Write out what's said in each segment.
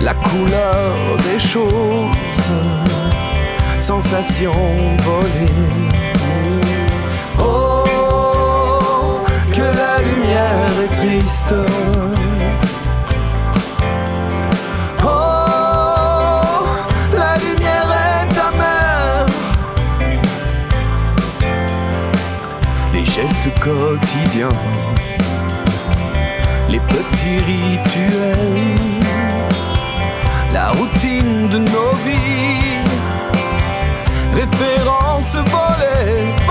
la couleur des choses, sensation volée. Oh, que la lumière est triste. Oh, la lumière est amère. Les gestes quotidiens, les petits rituels, la routine de nos vies, référence volée.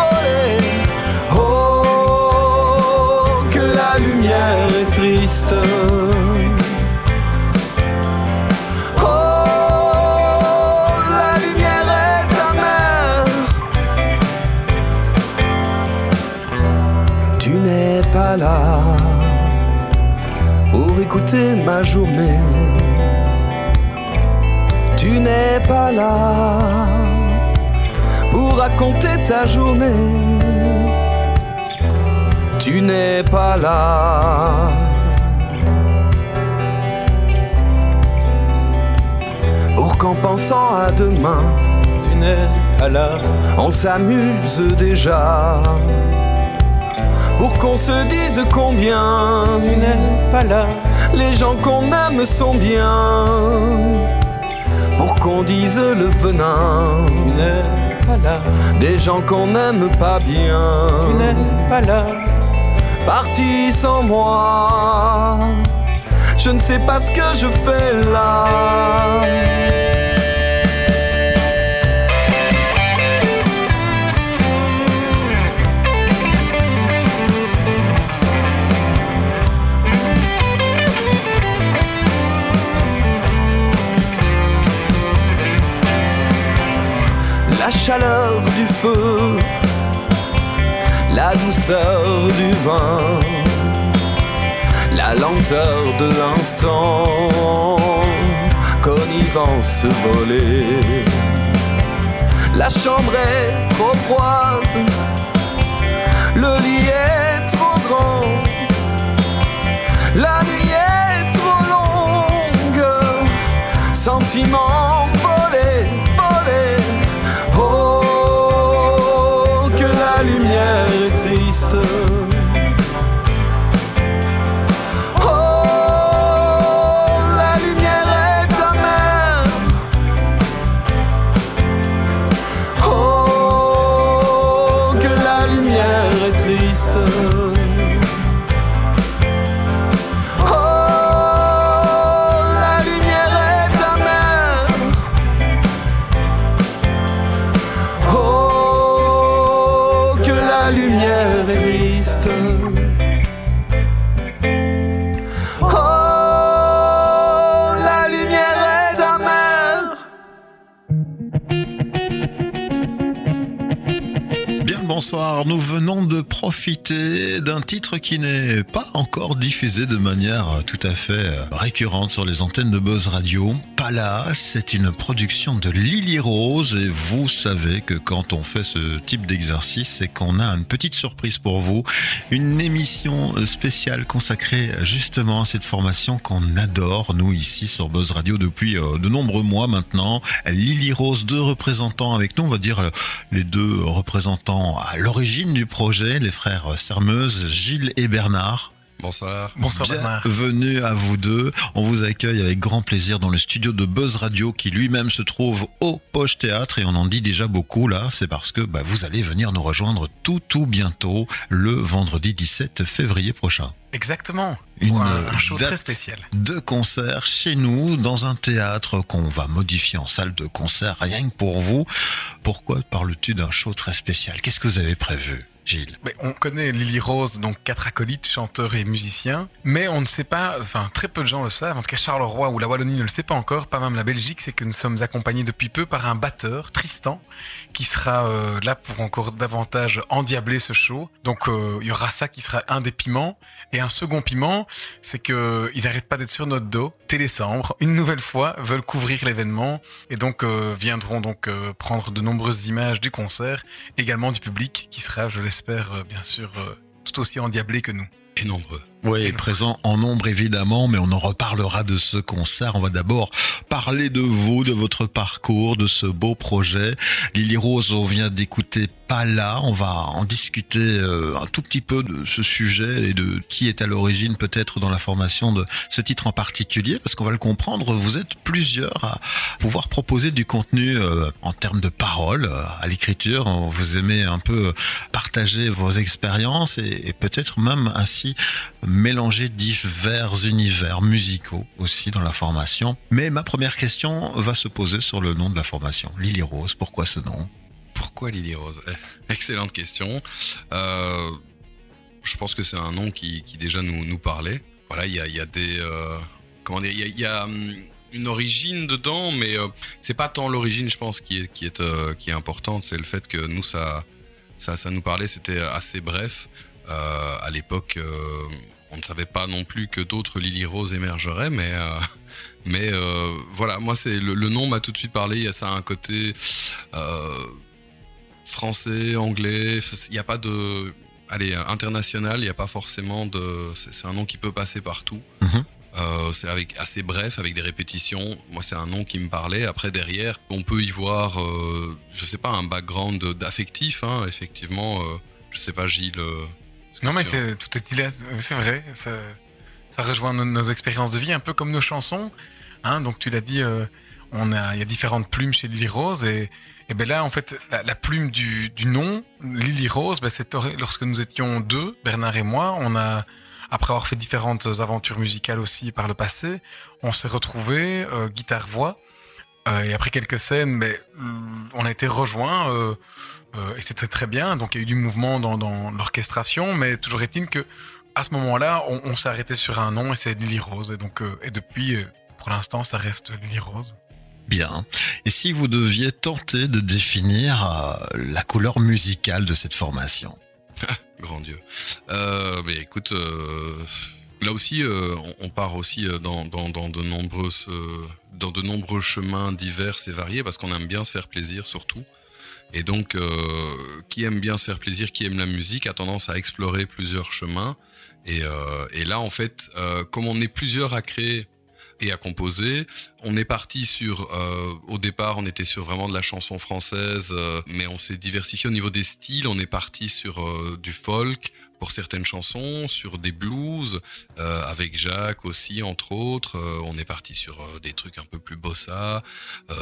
Ma journée. Tu n'es pas là pour raconter ta journée. Tu n'es pas là. Pour qu'en pensant à demain, Tu n'es pas là, on s'amuse déjà. Pour qu'on se dise combien tu n'es pas là, les gens qu'on aime sont bien. Pour qu'on dise le venin tu n'es pas là, des gens qu'on n'aime pas bien. tu n'es pas là, Parti sans moi, je ne sais pas ce que je fais là. Chaleur du feu, la douceur du vin, la lenteur de l'instant, connivence volée. La chambre est trop froide, le lit est trop grand, la nuit est trop longue, sentiment nous venons de profiter d'un titre qui n'est pas encore diffusé de manière tout à fait récurrente sur les antennes de Buzz Radio. Palace, c'est une production de Lily Rose et vous savez que quand on fait ce type d'exercice, c'est qu'on a une petite surprise pour vous, une émission spéciale consacrée justement à cette formation qu'on adore, nous ici sur Buzz Radio depuis euh, de nombreux mois maintenant. Lily Rose, deux représentants avec nous, on va dire euh, les deux représentants à l'origine du projet, les frères Sermeuse, Gilles et Bernard. Bonsoir. Bonsoir. Bienvenue à vous deux. On vous accueille avec grand plaisir dans le studio de Buzz Radio qui lui-même se trouve au Poche Théâtre et on en dit déjà beaucoup là. C'est parce que bah, vous allez venir nous rejoindre tout tout bientôt le vendredi 17 février prochain. Exactement. Une Pour un, un show date très spécial. de concert chez nous dans un théâtre qu'on va modifier en salle de concert rien que pour vous. Pourquoi parles-tu d'un show très spécial? Qu'est-ce que vous avez prévu? Gilles on connaît Lily Rose, donc quatre acolytes, chanteurs et musiciens, mais on ne sait pas, enfin très peu de gens le savent, en tout cas Charleroi ou la Wallonie ne le sait pas encore, pas même la Belgique, c'est que nous sommes accompagnés depuis peu par un batteur, Tristan, qui sera euh, là pour encore davantage endiabler ce show. Donc euh, il y aura ça qui sera un des piments. Et un second piment, c'est que ils n'arrêtent pas d'être sur notre dos. Télécembre, une nouvelle fois, veulent couvrir l'événement et donc euh, viendront donc prendre de nombreuses images du concert, également du public qui sera, je l'espère, l'espère, euh, bien sûr, euh, tout aussi endiablés que nous. Et nombreux. Oui, présent en nombre évidemment, mais on en reparlera de ce concert. On va d'abord parler de vous, de votre parcours, de ce beau projet. Lily Rose, on vient d'écouter pas là. On va en discuter euh, un tout petit peu de ce sujet et de qui est à l'origine peut-être dans la formation de ce titre en particulier, parce qu'on va le comprendre. Vous êtes plusieurs à pouvoir proposer du contenu euh, en termes de paroles euh, à l'écriture. Vous aimez un peu partager vos expériences et peut-être même ainsi mélanger divers univers musicaux aussi dans la formation. Mais ma première question va se poser sur le nom de la formation. Lily Rose, pourquoi ce nom? Pourquoi Lily Rose? Eh, Excellente question. Euh, je pense que c'est un nom qui, déjà nous, parlait. Voilà, il y a, des... Euh, comment dire Il y a, hum, une origine dedans, mais euh, c'est pas tant l'origine, je pense, qui est, qui est, euh, qui est importante. C'est le fait que nous, ça, ça, ça nous parlait, c'était assez bref. À l'époque, on ne savait pas non plus que d'autres Lily Rose émergeraient, mais euh, mais euh, voilà, moi c'est le, le, nom m'a tout de suite parlé. Il y a ça un côté euh, français, anglais. Il n'y a pas de allez international. Il n'y a pas forcément de. C'est un nom qui peut passer partout. Mm -hmm. Euh, c'est avec assez bref, avec des répétitions. Moi, c'est un nom qui me parlait. Après, derrière, on peut y voir, je sais pas, un background d'affectif. Hein, effectivement, je sais pas, Gilles. Non, mais c'est tout est c'est vrai. Ça, ça rejoint nos, nos, expériences de vie, un peu comme nos chansons. Hein, donc, tu l'as dit, euh, on a, il y a différentes plumes chez Lily Rose et, et ben là, en fait, la, la plume du, du, nom Lily Rose, ben c'est lorsque nous étions deux, Bernard et moi, on a après avoir fait différentes aventures musicales aussi par le passé, on s'est retrouvés euh, guitare voix euh, et après quelques scènes, mais on a été rejoints euh, et c'était très bien. Donc il y a eu du mouvement dans, dans l'orchestration, mais toujours est-il que à ce moment-là, on, on s'est arrêté sur un nom et c'est Lily Rose et donc et depuis, pour l'instant, ça reste Lily Rose. Bien. Et si vous deviez tenter de définir la couleur musicale de cette formation? Grand Dieu. Euh, mais écoute, euh, là aussi, euh, on, part aussi dans, dans, dans de nombreux chemins divers et variés parce qu'on aime bien se faire plaisir surtout. Et donc, euh, qui aime bien se faire plaisir, qui aime la musique, a tendance à explorer plusieurs chemins. Et, euh, là, en fait, euh, comme on est plusieurs à créer et à composer. On est parti sur, euh, au départ, on était sur vraiment de la chanson française, euh, mais on s'est diversifié au niveau des styles. On est parti sur euh, du folk pour certaines chansons, sur des blues, euh, avec Jacques aussi, entre autres. on est parti sur des trucs un peu plus bossa,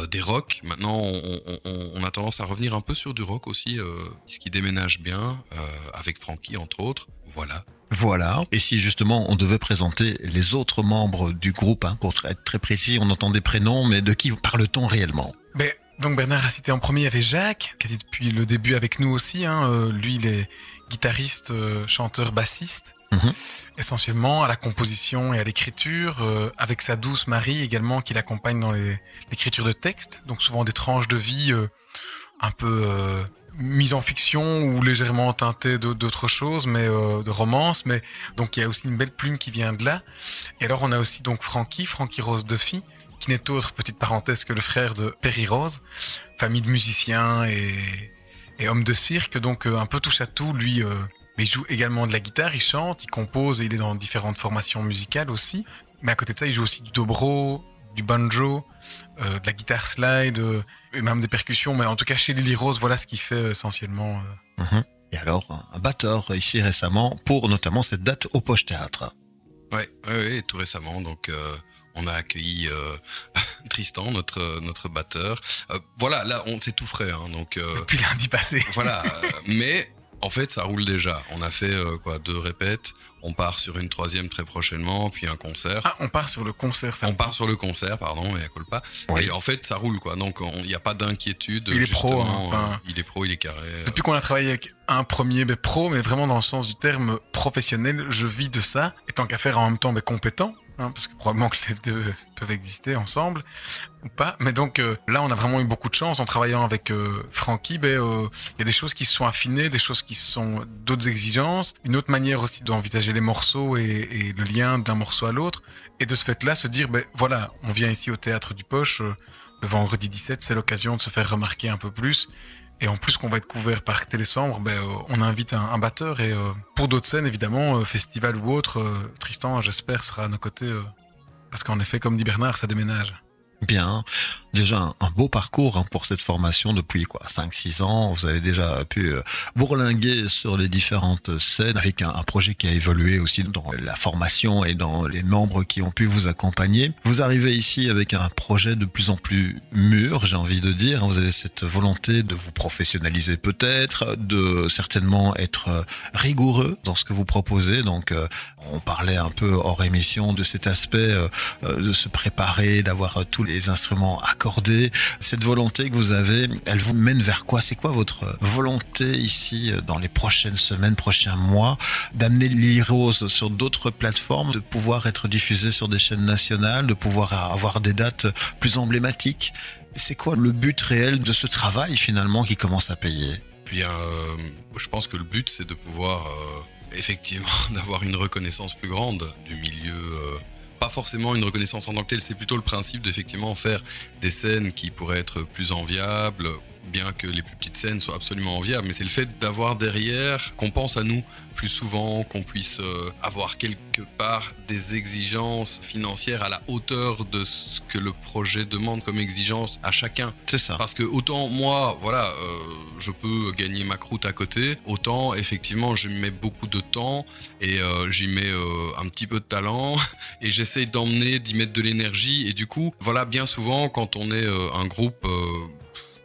des rock. Maintenant, on, on, on, a tendance à revenir un peu sur du rock aussi, ce qui déménage bien, avec Frankie, entre autres. Voilà. Voilà. Et si justement on devait présenter les autres membres du groupe, hein, pour être très précis, on entend des prénoms, mais de qui parle-t-on réellement? Ben, Donc Bernard a cité en premier, il y avait Jacques, quasi depuis le début avec nous aussi. Hein. Euh, lui, il est guitariste, euh, chanteur, bassiste. -hmm. Essentiellement à la composition et à l'écriture, euh, avec sa douce Marie également qui l'accompagne dans l'écriture de textes, donc souvent des tranches de vie un peu euh, mise en fiction ou légèrement teintée d'autres choses, mais euh, de romance. Mais donc il y a aussi une belle plume qui vient de là. Et alors on a aussi donc Frankie, Frankie Rose Duffy, qui n'est autre petite parenthèse que le frère de Perry Rose, famille de musiciens et, et homme de cirque, donc euh, un peu touche à tout. Lui, euh, mais il joue également de la guitare, il chante, il compose, et il est dans différentes formations musicales aussi. Mais à côté de ça, il joue aussi du dobro, du banjo, euh, de la guitare slide, euh, et même des percussions. Mais en tout cas, chez Lily Rose, voilà ce qu'il fait essentiellement. Euh. -hmm. Et alors, un batteur ici récemment pour notamment cette date au Poche Théâtre. Ouais, ouais, ouais, tout récemment. Donc, on a accueilli Tristan, notre notre batteur. voilà, là, on c'est tout frais, hein, donc. Depuis lundi passé. voilà, mais en fait, ça roule déjà. On a fait quoi, deux répètes. On part sur une troisième très prochainement, puis un concert. Ah, on part sur le concert. Ça on part sur le concert, pardon, et à pas. Oui. Et en fait, ça roule, quoi. Donc, il n'y a pas d'inquiétude. Il est pro. Hein, enfin, euh, il est pro, il est carré. Depuis qu'on a travaillé avec un premier mais pro, mais vraiment dans le sens du terme professionnel, je vis de ça. Et tant qu'à faire en même temps, mais compétent. Hein, parce que probablement que les deux peuvent exister ensemble ou pas. Mais donc euh, là, on a vraiment eu beaucoup de chance en travaillant avec euh, Francky. Il euh, y a des choses qui se sont affinées, des choses qui sont d'autres exigences, une autre manière aussi d'envisager les morceaux et, et le lien d'un morceau à l'autre. Et de ce fait-là, se dire, ben voilà, on vient ici au théâtre du Poche le vendredi 17, c'est l'occasion de se faire remarquer un peu plus Et en plus qu'on va être couvert par Télésambre, ben, euh, on invite un, batteur. Et euh, pour d'autres scènes, évidemment, euh, festival ou autre, Tristan, j'espère, sera à nos côtés. parce qu'en effet, comme dit Bernard, ça déménage. Bien. Déjà un, beau parcours hein, pour cette formation depuis quoi 5-6 ans. Vous avez déjà pu euh, bourlinguer sur les différentes scènes avec un, projet qui a évolué aussi dans la formation et dans les membres qui ont pu vous accompagner. Vous arrivez ici avec un projet de plus en plus mûr, j'ai envie de dire. Vous avez cette volonté de vous professionnaliser peut-être, de certainement être euh, rigoureux dans ce que vous proposez. Donc euh, on parlait un peu hors émission de cet aspect de se préparer, d'avoir tous les instruments accordés. Cette volonté que vous avez, elle vous mène vers quoi? C'est quoi votre volonté ici euh, dans les prochaines semaines, prochains mois, d'amener Rose sur d'autres plateformes, de pouvoir être diffusé sur des chaînes nationales, de pouvoir avoir des dates plus emblématiques? C'est quoi le but réel de ce travail finalement qui commence à payer? Puis, euh, je pense que le but, c'est de pouvoir euh, effectivement d'avoir une reconnaissance plus grande du milieu. Pas forcément une reconnaissance en tant que telle, c'est plutôt le principe d'effectivement faire des scènes qui pourraient être plus enviables, bien que les plus petites scènes soient absolument enviables. Mais c'est le fait d'avoir derrière qu'on pense à nous plus souvent, qu'on puisse euh, avoir quelque part des exigences financières à la hauteur de ce que le projet demande comme exigence à chacun. C'est ça. Parce que autant moi, voilà, euh, je peux gagner ma croûte à côté, autant effectivement je mets beaucoup de temps et euh, j'y mets un petit peu de talent et j'essaie d'emmener, d'y mettre de l'énergie et du coup, voilà, bien souvent quand on est un groupe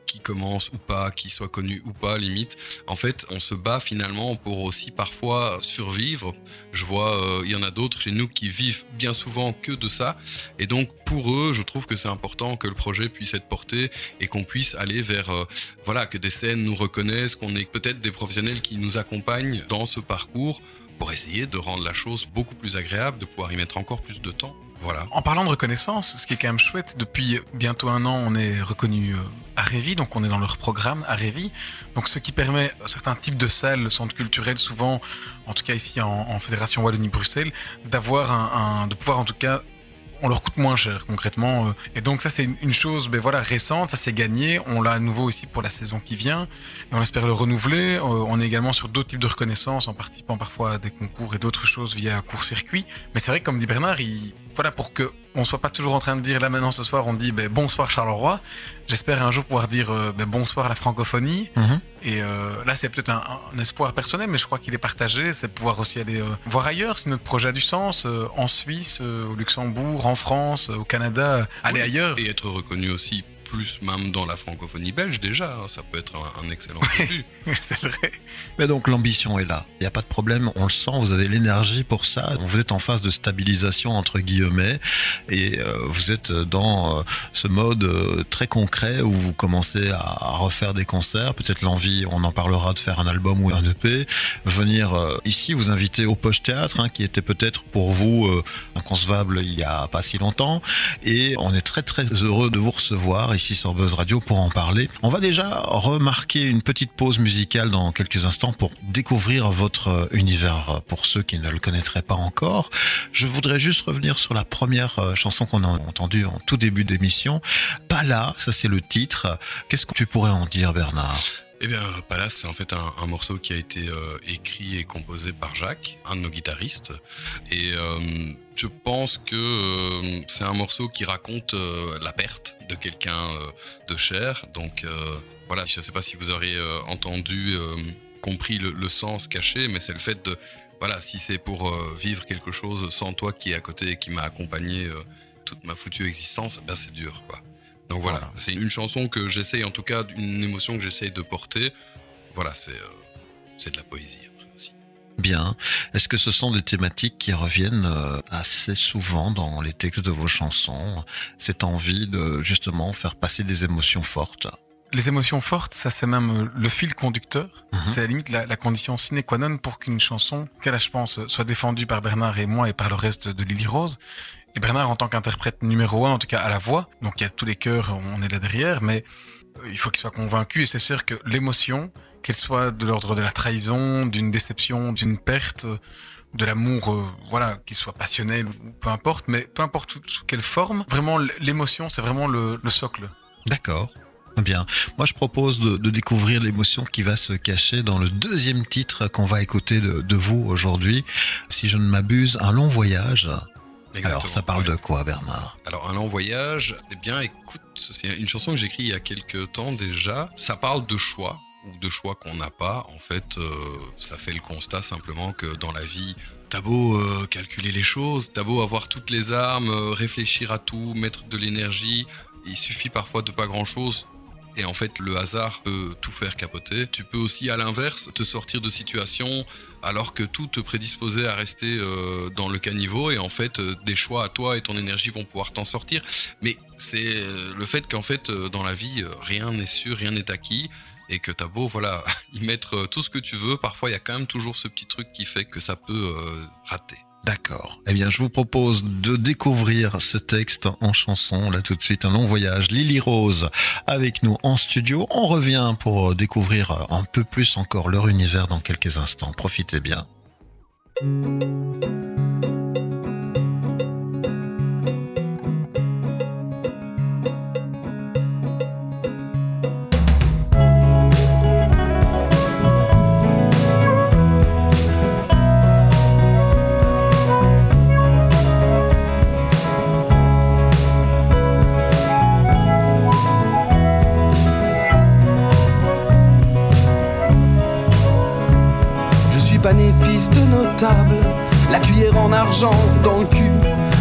qui commence ou pas, qui soit connu ou pas, limite, en fait, on se bat finalement pour aussi parfois survivre. Je vois, euh, il y en a d'autres chez nous qui vivent bien souvent que de ça. Et donc, pour eux, je trouve que c'est important que le projet puisse être porté et qu'on puisse aller vers, euh, voilà, que des scènes nous reconnaissent, qu'on ait peut-être des professionnels qui nous accompagnent dans ce parcours pour essayer de rendre la chose beaucoup plus agréable, de pouvoir y mettre encore plus de temps. Voilà. En parlant de reconnaissance, ce qui est quand même chouette, depuis bientôt un an, on est reconnu euh, à Révi, donc on est dans leur programme à Révi. Donc ce qui permet à certains types de salles, centres culturels, souvent, en tout cas ici en, Fédération Wallonie-Bruxelles, d'avoir un, de pouvoir en tout cas on leur coûte moins cher concrètement. euh. Et donc ça c'est une- une chose ben voilà récente, ça c'est gagné. On l'a à nouveau aussi pour la saison qui vient et on espère le renouveler. Euh, on est également sur d'autres types de reconnaissance en participant parfois à des concours et d'autres choses via court-circuit. Mais c'est vrai que comme dit Bernard, il, voilà pour que on soit pas toujours en train de dire là maintenant ce soir on dit ben, bonsoir Charleroi. J'espère un jour pouvoir dire euh, ben, bonsoir la francophonie. Mhm. Et euh, là, c'est peut-être un, un espoir personnel, mais je crois qu'il est partagé. C'est de pouvoir aussi aller euh, voir ailleurs si notre projet a du sens, euh, en Suisse, euh, au Luxembourg, en France, euh, au Canada, aller Oui, ailleurs. Et être reconnu aussi plus même dans la francophonie belge déjà, hein, ça peut être un, un excellent début. c'est vrai. Mais donc l'ambition est là. Il n'y a pas de problème. On le sent. Vous avez l'énergie pour ça. Vous êtes en phase de stabilisation entre guillemets et euh, vous êtes dans euh, ce mode euh, très concret où vous commencez à, à refaire des concerts. Peut-être l'envie, on en parlera, de faire un album ou un EP. Venir ici vous inviter au Poche Théâtre, hein, qui était peut-être pour vous inconcevable il y a pas si longtemps. Et on est très très heureux de vous recevoir ici sur Buzz Radio pour en parler. On va déjà remarquer une petite pause musicale dans quelques instants pour découvrir votre euh, univers euh, pour ceux qui ne le connaîtraient pas encore. Je voudrais juste revenir sur la première euh, chanson qu'on a entendue en tout début d'émission. Pas là, ça c'est le titre. Qu'est-ce que tu pourrais en dire Bernard? Eh bien, Palace, c'est en fait un, morceau qui a été euh, écrit et composé par Jacques, un de nos guitaristes. Et euh, je pense que euh, c'est un morceau qui raconte la perte de quelqu'un de cher. Donc voilà, je ne sais pas si vous aurez entendu, compris le, sens caché, mais c'est le fait de, voilà, si c'est pour vivre quelque chose sans toi qui est à côté et qui m'a accompagné toute ma foutue existence, ben c'est dur, quoi. Donc voilà, Voilà. c'est une chanson que j'essaye, en tout cas, une émotion que j'essaye de porter. Voilà, c'est euh, c'est de la poésie après aussi. Bien. Est-ce que ce sont des thématiques qui reviennent euh, assez souvent dans les textes de vos chansons? Cette envie de justement faire passer des émotions fortes? Les émotions fortes, ça c'est même euh, le fil conducteur. Mhm. C'est à la limite la, la condition sine qua non pour qu'une chanson, qu'elle je pense, soit défendue par Bernard et moi et par le reste de Lily Rose. Et Bernard en tant qu'interprète numéro un, en tout cas à la voix, donc il y a tous les chœurs, on est là derrière, mais euh, il faut qu'il soit convaincu et c'est sûr que l'émotion, qu'elle soit de l'ordre de la trahison, d'une déception, d'une perte, de l'amour, euh, voilà, qu'il soit passionnel peu importe, mais peu importe sous, quelle forme, vraiment l'émotion c'est vraiment le, le socle. D'accord. Bien. Moi, je propose de, découvrir l'émotion qui va se cacher dans le deuxième titre qu'on va écouter de vous aujourd'hui. Si je ne m'abuse, un long voyage. Alors, ça parle ouais. de quoi, Bernard? Alors, un long voyage, eh bien, écoute, c'est une chanson que j'ai écrite il y a quelques temps déjà. Ça parle de choix, ou de choix qu'on n'a pas. En fait, euh, ça fait le constat simplement que dans la vie, t'as beau euh, calculer les choses, t'as beau avoir toutes les armes, euh, réfléchir à tout, mettre de l'énergie, il suffit parfois de pas grand-chose. Et en fait, le hasard peut tout faire capoter. Tu peux aussi, à l'inverse, te sortir de situations alors que tout te prédisposait à rester euh, dans le caniveau. Et en fait euh, des choix à toi et ton énergie vont pouvoir t'en sortir. Mais c'est euh, le fait qu'en fait dans la vie rien n'est sûr rien n'est acquis. Et que t'as beau voilà y mettre tout ce que tu veux parfois il y a quand même toujours ce petit truc qui fait que ça peut rater D'accord. Eh bien, je vous propose de découvrir ce texte en chanson. Là, tout de suite, un long voyage. Lily Rose avec nous en studio. On revient pour découvrir un peu plus encore leur univers dans quelques instants. Profitez bien. La cuillère en argent dans le cul.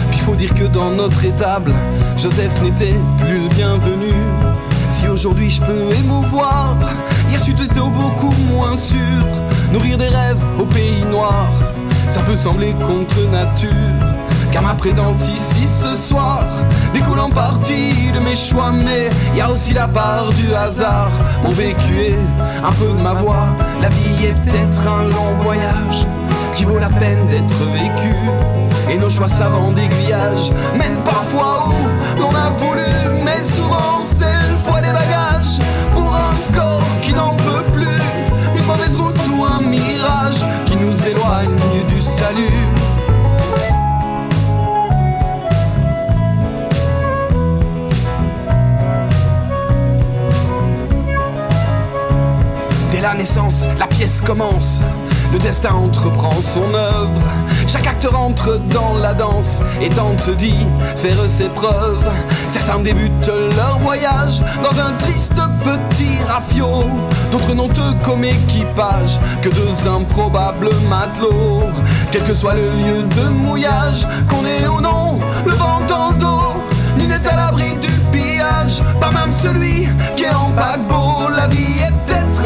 Puis faut dire que dans notre étable, Joseph n'était plus le bienvenu. Si aujourd'hui je peux émouvoir, hier tu étais beaucoup moins sûr. Nourrir des rêves au pays noir, ça peut sembler contre nature. Car ma présence ici ce soir découle en partie de mes choix, mais y a aussi la part du hasard. Mon vécu est un peu de ma voix. La vie est peut-être un long voyage qui vaut la peine d'être vécu. Et nos choix savants d'aiguillage mènent parfois où l'on a voulu, mais souvent c'est le poids des bagages pour un corps qui n'en peut plus. Une mauvaise route ou un mirage qui nous éloigne du salut. Dès la naissance, la pièce commence. Le destin entreprend son œuvre. Chaque acteur entre dans la danse et tente d'y faire ses preuves. Certains débutent leur voyage dans un triste petit rafio. D'autres n'ont eux comme équipage que deux improbables matelots. Quel que soit le lieu de mouillage, qu'on ait ou non le vent dans le dos. Nul n'est à l'abri du pillage, pas même celui qui est en paquebot. La vie est peut-être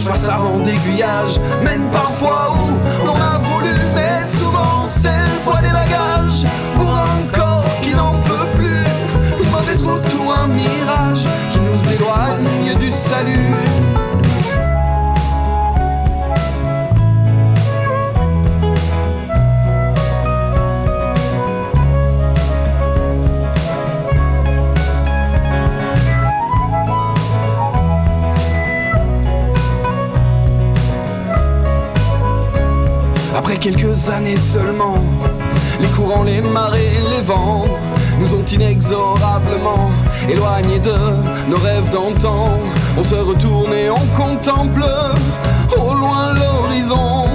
choix savants d'aiguillage mènent parfois où l'on a voulu, mais souvent c'est le poids des quelques années seulement, les courants, les marées, les vents nous ont inexorablement éloignés de nos rêves d'antan. On se retourne et on contemple au loin l'horizon.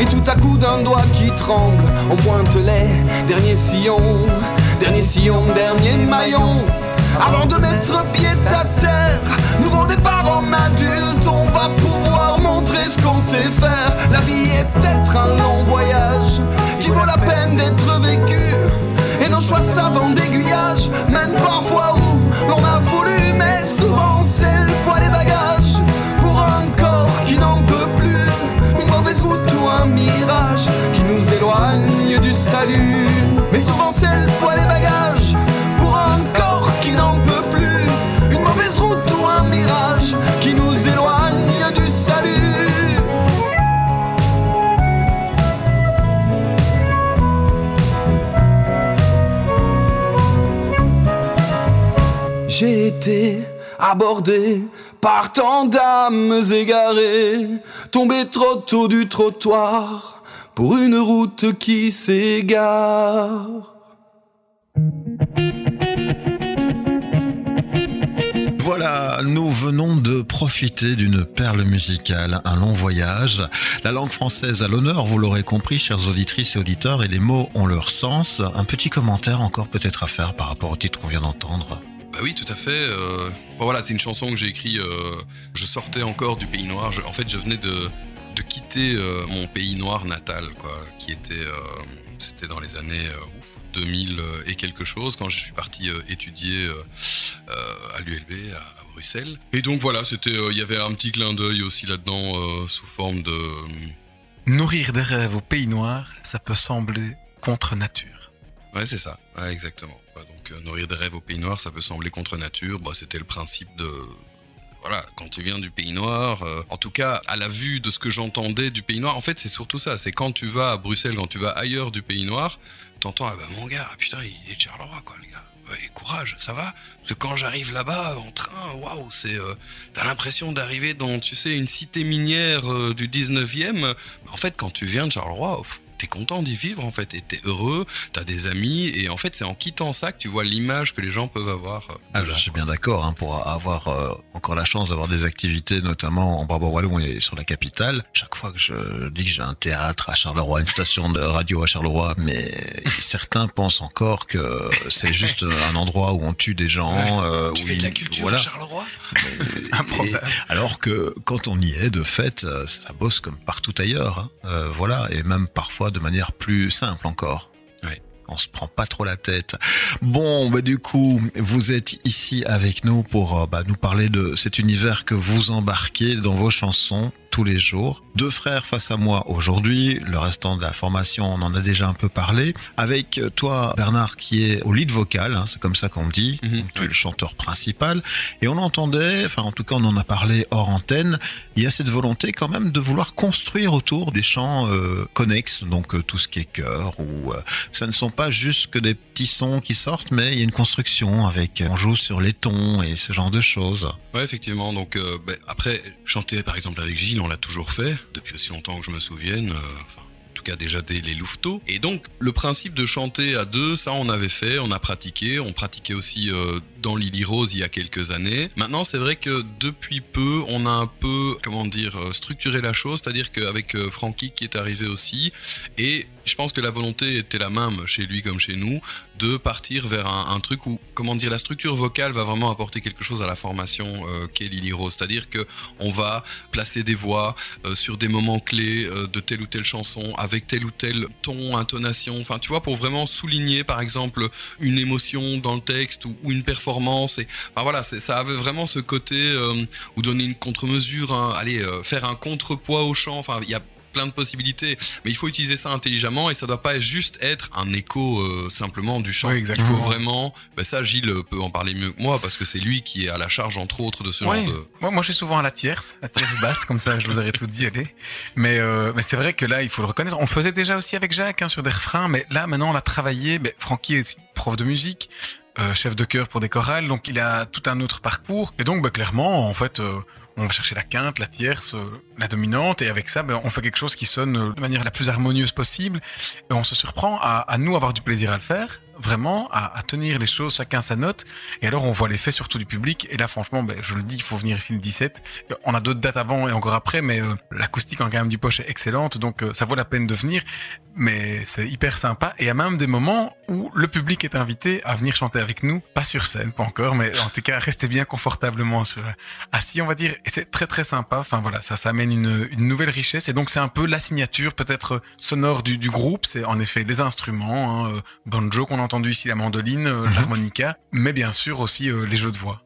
Et tout à coup d'un doigt qui tremble, on pointe les derniers sillons, derniers sillons, derniers maillons. Avant de mettre pied à terre, nouveau départ en adulte, ce qu'on sait faire. La vie est peut-être un long voyage qui vaut la peine d'être vécu. Et nos choix savants d'aiguillage mènent parfois où l'on a voulu, mais souvent c'est le poids des bagages pour un corps qui n'en peut plus. Une mauvaise route ou un mirage qui nous éloigne du salut. J'ai été abordé par tant d'âmes égarées, tombé trop tôt du trottoir pour une route qui s'égare. Voilà, nous venons de profiter d'une perle musicale, un long voyage. La langue française à l'honneur, vous l'aurez compris, chers auditrices et auditeurs, et les mots ont leur sens. Un petit commentaire encore peut-être à faire par rapport au titre qu'on vient d'entendre. Bah oui, tout à fait. Euh, bon, voilà, c'est une chanson que j'ai écrite. Euh, je sortais encore du pays noir. Je- en fait, je venais de, de quitter euh, mon pays noir natal, quoi, qui était, c'était dans les années euh, ouf, 2000 et quelque chose, quand je suis parti étudier à l'ULB à, Bruxelles. Et donc voilà, c'était, euh, il y avait un petit clin d'œil aussi là-dedans euh, sous forme de Nourrir des rêves au pays noir, ça peut sembler contre nature. Ouais, c'est ça. Ouais, exactement. Nourrir des rêves au Pays Noir, ça peut sembler contre nature. Bah, c'était le principe de. Voilà, quand tu viens du Pays Noir, euh, en tout cas, à la vue de ce que j'entendais du Pays Noir, en fait, c'est surtout ça. C'est quand tu vas à Bruxelles, quand tu vas ailleurs du Pays Noir, t'entends, ah bah mon gars, putain, il est de Charleroi, quoi, le gars. Ouais, courage, ça va? Parce que quand j'arrive là-bas en train, waouh, c'est. euh, T'as l'impression d'arriver dans, tu sais, une cité minière euh, du 19e. En fait, quand tu viens de Charleroi, pff, t'es content d'y vivre, en fait, et t'es heureux, t'as des amis, et en fait, c'est en quittant ça que tu vois l'image que les gens peuvent avoir. euh, Ah, je suis bien d'accord, hein, pour avoir euh, encore la chance d'avoir des activités, notamment en Brabant Wallon et sur la capitale. Chaque fois que je dis que j'ai un théâtre à Charleroi, une station de radio à Charleroi, mais certains pensent encore que c'est juste un endroit où on tue des gens. euh, Tu où fais de la culture voilà. à Charleroi. Et- alors que quand on y est, de fait, ça bosse comme partout ailleurs. hein. Euh, voilà, et même parfois de manière plus simple encore. Ouais. On se prend pas trop la tête. Bon, bah du coup, vous êtes ici avec nous pour euh, bah, nous parler de cet univers que vous embarquez dans vos chansons tous les jours. Deux frères face à moi aujourd'hui. Le restant de la formation, on en a déjà un peu parlé. Avec euh, toi, Bernard, qui est au lead vocal, hein, c'est comme ça qu'on dit. Mhm, tu es le chanteur principal. Et on entendait, enfin en tout cas on en a parlé hors antenne, il y a cette volonté quand même de vouloir construire autour des chants euh, connexes, donc euh, tout ce qui est chœur, ou euh, ça ne sont pas juste que des petits sons qui sortent, mais il y a une construction avec, on joue sur les tons et ce genre de choses. Ouais, effectivement. Donc, ben, après, chanter par exemple avec Gilles, on l'a toujours fait, depuis aussi longtemps que je me souvienne. euh, en tout cas, déjà dès les louveteaux. Et donc, le principe de chanter à deux, ça, on avait fait, on a pratiqué. On pratiquait aussi euh, dans Lily Rose il y a quelques années. Maintenant, c'est vrai que depuis peu, on a un peu, comment dire, euh, structuré la chose. C'est-à-dire qu'avec Francky qui est arrivé aussi, et je pense que la volonté était la même chez lui comme chez nous, de partir vers un, truc où, comment dire, la structure vocale va vraiment apporter quelque chose à la formation euh, qu'est Lily Rose. C'est-à-dire que on va placer des voix euh, sur des moments clés euh, de telle ou telle chanson, avec tel ou tel ton, intonation. Enfin, tu vois, pour vraiment souligner, par exemple, une émotion dans le texte ou, une performance. Et enfin, voilà, ça avait vraiment ce côté euh, ou donner une contre-mesure, hein, aller faire un contrepoids au chant. Enfin, il y a plein de possibilités, mais il faut utiliser ça intelligemment et ça doit pas juste être un écho euh, simplement du chant. Oui, il faut vraiment, ben ça Gilles peut en parler mieux que moi parce que c'est lui qui est à la charge entre autres de ce Ouais. genre de. Moi, moi, je suis souvent à la tierce, la tierce basse, comme ça, je vous aurais tout dit, allez. Mais, euh, mais c'est vrai que là, il faut le reconnaître. On faisait déjà aussi avec Jacques hein, sur des refrains, mais là, maintenant, on l'a travaillé. Ben, Francky est aussi prof de musique, euh, chef de chœur pour des chorales, donc il a tout un autre parcours. Et donc, ben, clairement, en fait, on va chercher la quinte, la tierce, euh, la dominante, et avec ça, ben, on fait quelque chose qui sonne euh, de manière la plus harmonieuse possible. Et on se surprend à, à nous avoir du plaisir à le faire, vraiment, à, à tenir les choses chacun sa note. Et alors, on voit l'effet surtout du public. Et là, franchement, ben, je le dis, il faut venir ici le 17. On a d'autres dates avant et encore après, mais euh, l'acoustique en même du poche est excellente, donc euh, ça vaut la peine de venir. Mais c'est hyper sympa. Et il y a même des moments où le public est invité à venir chanter avec nous, pas sur scène, pas encore, mais en tout cas, restez bien confortablement assis, on va dire. Et c'est très très sympa. Enfin voilà, ça, ça amène une, une nouvelle richesse. Et donc c'est un peu la signature peut-être sonore du, du groupe. C'est en effet les instruments, hein, euh, banjo qu'on a entendu ici, la mandoline, euh, l'harmonica, mais bien sûr aussi euh, les jeux de voix.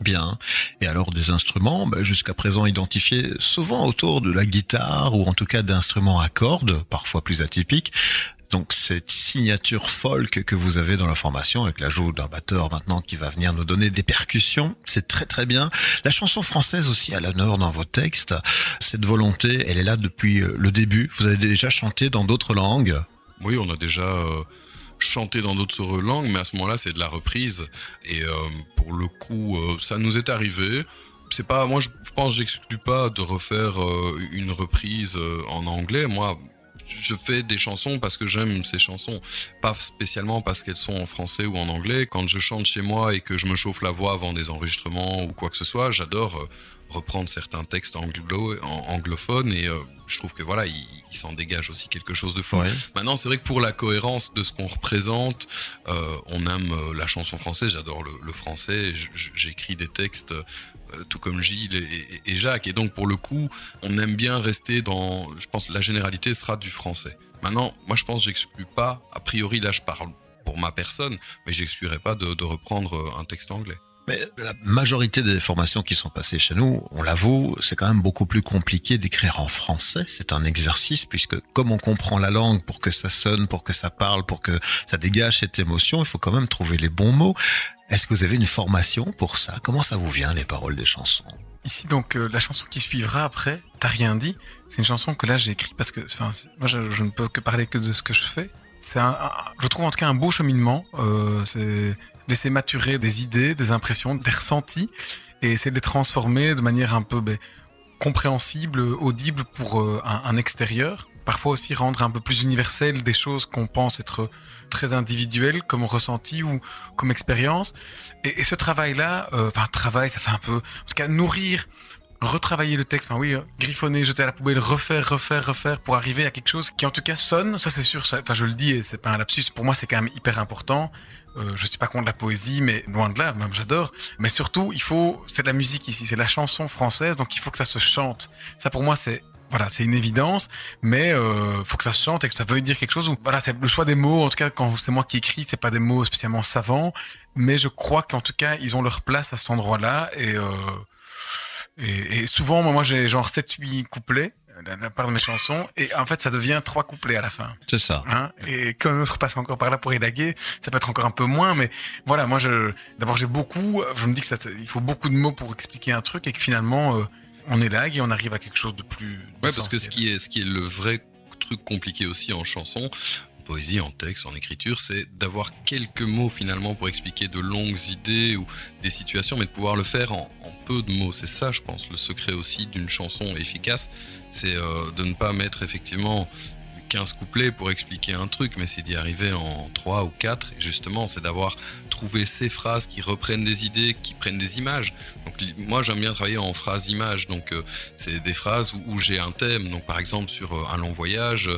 Bien. Et alors des instruments, bah, jusqu'à présent identifiés souvent autour de la guitare ou en tout cas d'instruments à cordes, parfois plus atypiques. Donc cette signature folk que vous avez dans la formation avec l'ajout d'un batteur maintenant qui va venir nous donner des percussions, c'est très très bien. La chanson française aussi à l'honneur dans vos textes. Cette volonté, elle est là depuis euh, le début. Vous avez déjà chanté dans d'autres langues? Oui, on a déjà euh, chanté dans d'autres langues, mais à ce moment-là, c'est de la reprise. Et euh, pour le coup, euh, ça nous est arrivé. C'est pas, moi, je pense, j'exclus pas de refaire euh, une reprise en anglais. Moi, je fais des chansons parce que j'aime ces chansons, pas spécialement parce qu'elles sont en français ou en anglais. Quand je chante chez moi et que je me chauffe la voix avant des enregistrements ou quoi que ce soit, j'adore reprendre certains textes anglo anglophones et euh, je trouve que voilà, il, s'en dégage aussi quelque chose de fou. Maintenant, c'est vrai que pour la cohérence de ce qu'on représente, euh, on aime la chanson française. J'adore le, français. J'écris des textes euh, tout comme Gilles et, Jacques. Et donc, pour le coup, on aime bien rester dans, je pense, la généralité sera du français. Maintenant, moi, je pense, j'exclus pas, a priori, là, je parle pour ma personne, mais j'exclurai pas de, reprendre euh, un texte anglais. Mais la majorité des formations qui sont passées chez nous, on l'avoue, c'est quand même beaucoup plus compliqué d'écrire en français. C'est un exercice puisque comme on comprend la langue pour que ça sonne, pour que ça parle, pour que ça dégage cette émotion, il faut quand même trouver les bons mots. Est-ce que vous avez une formation pour ça? Comment ça vous vient les paroles des chansons? Ici donc euh, la chanson qui suivra après, t'as rien dit. C'est une chanson que là j'ai écrite parce que, enfin, moi je, ne peux que parler que de ce que je fais. C'est je trouve en tout cas un beau cheminement. Euh, laisser maturer des idées, des impressions, des ressentis et essayer de les transformer de manière un peu ben, compréhensible, audible pour euh, un, extérieur. Parfois aussi rendre un peu plus universel des choses qu'on pense être très individuel comme ressenti ou comme expérience. Et, ce travail-là, euh, enfin travail, ça fait un peu, en tout cas nourrir, retravailler le texte, enfin oui, euh, griffonner, jeter à la poubelle, refaire, refaire, refaire pour arriver à quelque chose qui en tout cas sonne. Ça c'est sûr, enfin je le dis et c'est pas un lapsus. Pour moi c'est quand même hyper important. Euh, je suis pas contre la poésie, mais loin de là, même j'adore. Mais surtout, il faut, c'est de la musique ici, c'est la chanson française, donc il faut que ça se chante. Ça pour moi c'est voilà, c'est une évidence, mais euh, faut que ça se chante et que ça veuille dire quelque chose. Ou voilà, c'est le choix des mots. En tout cas, quand c'est moi qui écris, c'est pas des mots spécialement savants, mais je crois qu'en tout cas, ils ont leur place à cet endroit-là. Et, euh, et, souvent, moi, j'ai genre 7-8 couplets la, part de mes chansons et en fait ça devient trois couplets à la fin. C'est ça. Hein? Et quand on se repasse encore par là pour élaguer, ça peut être encore un peu moins, mais voilà, moi je d'abord j'ai beaucoup, je me dis que ça, il faut beaucoup de mots pour expliquer un truc et que finalement euh, on là et on arrive à quelque chose de plus. Ouais, parce que ce qui est, ce qui est le vrai truc compliqué aussi en chanson, poésie, en texte, en écriture, c'est d'avoir quelques mots finalement pour expliquer de longues idées ou des situations, mais de pouvoir le faire en, peu de mots. C'est ça, je pense, le secret aussi d'une chanson efficace, c'est euh, de ne pas mettre effectivement 15 couplets pour expliquer un truc, mais c'est d'y arriver en 3 ou 4. Et justement, c'est d'avoir trouvé ces phrases qui reprennent des idées, qui prennent des images. Donc moi, j'aime bien travailler en phrases-images. Donc euh, c'est des phrases où, j'ai un thème. Donc par exemple, sur euh, un long voyage,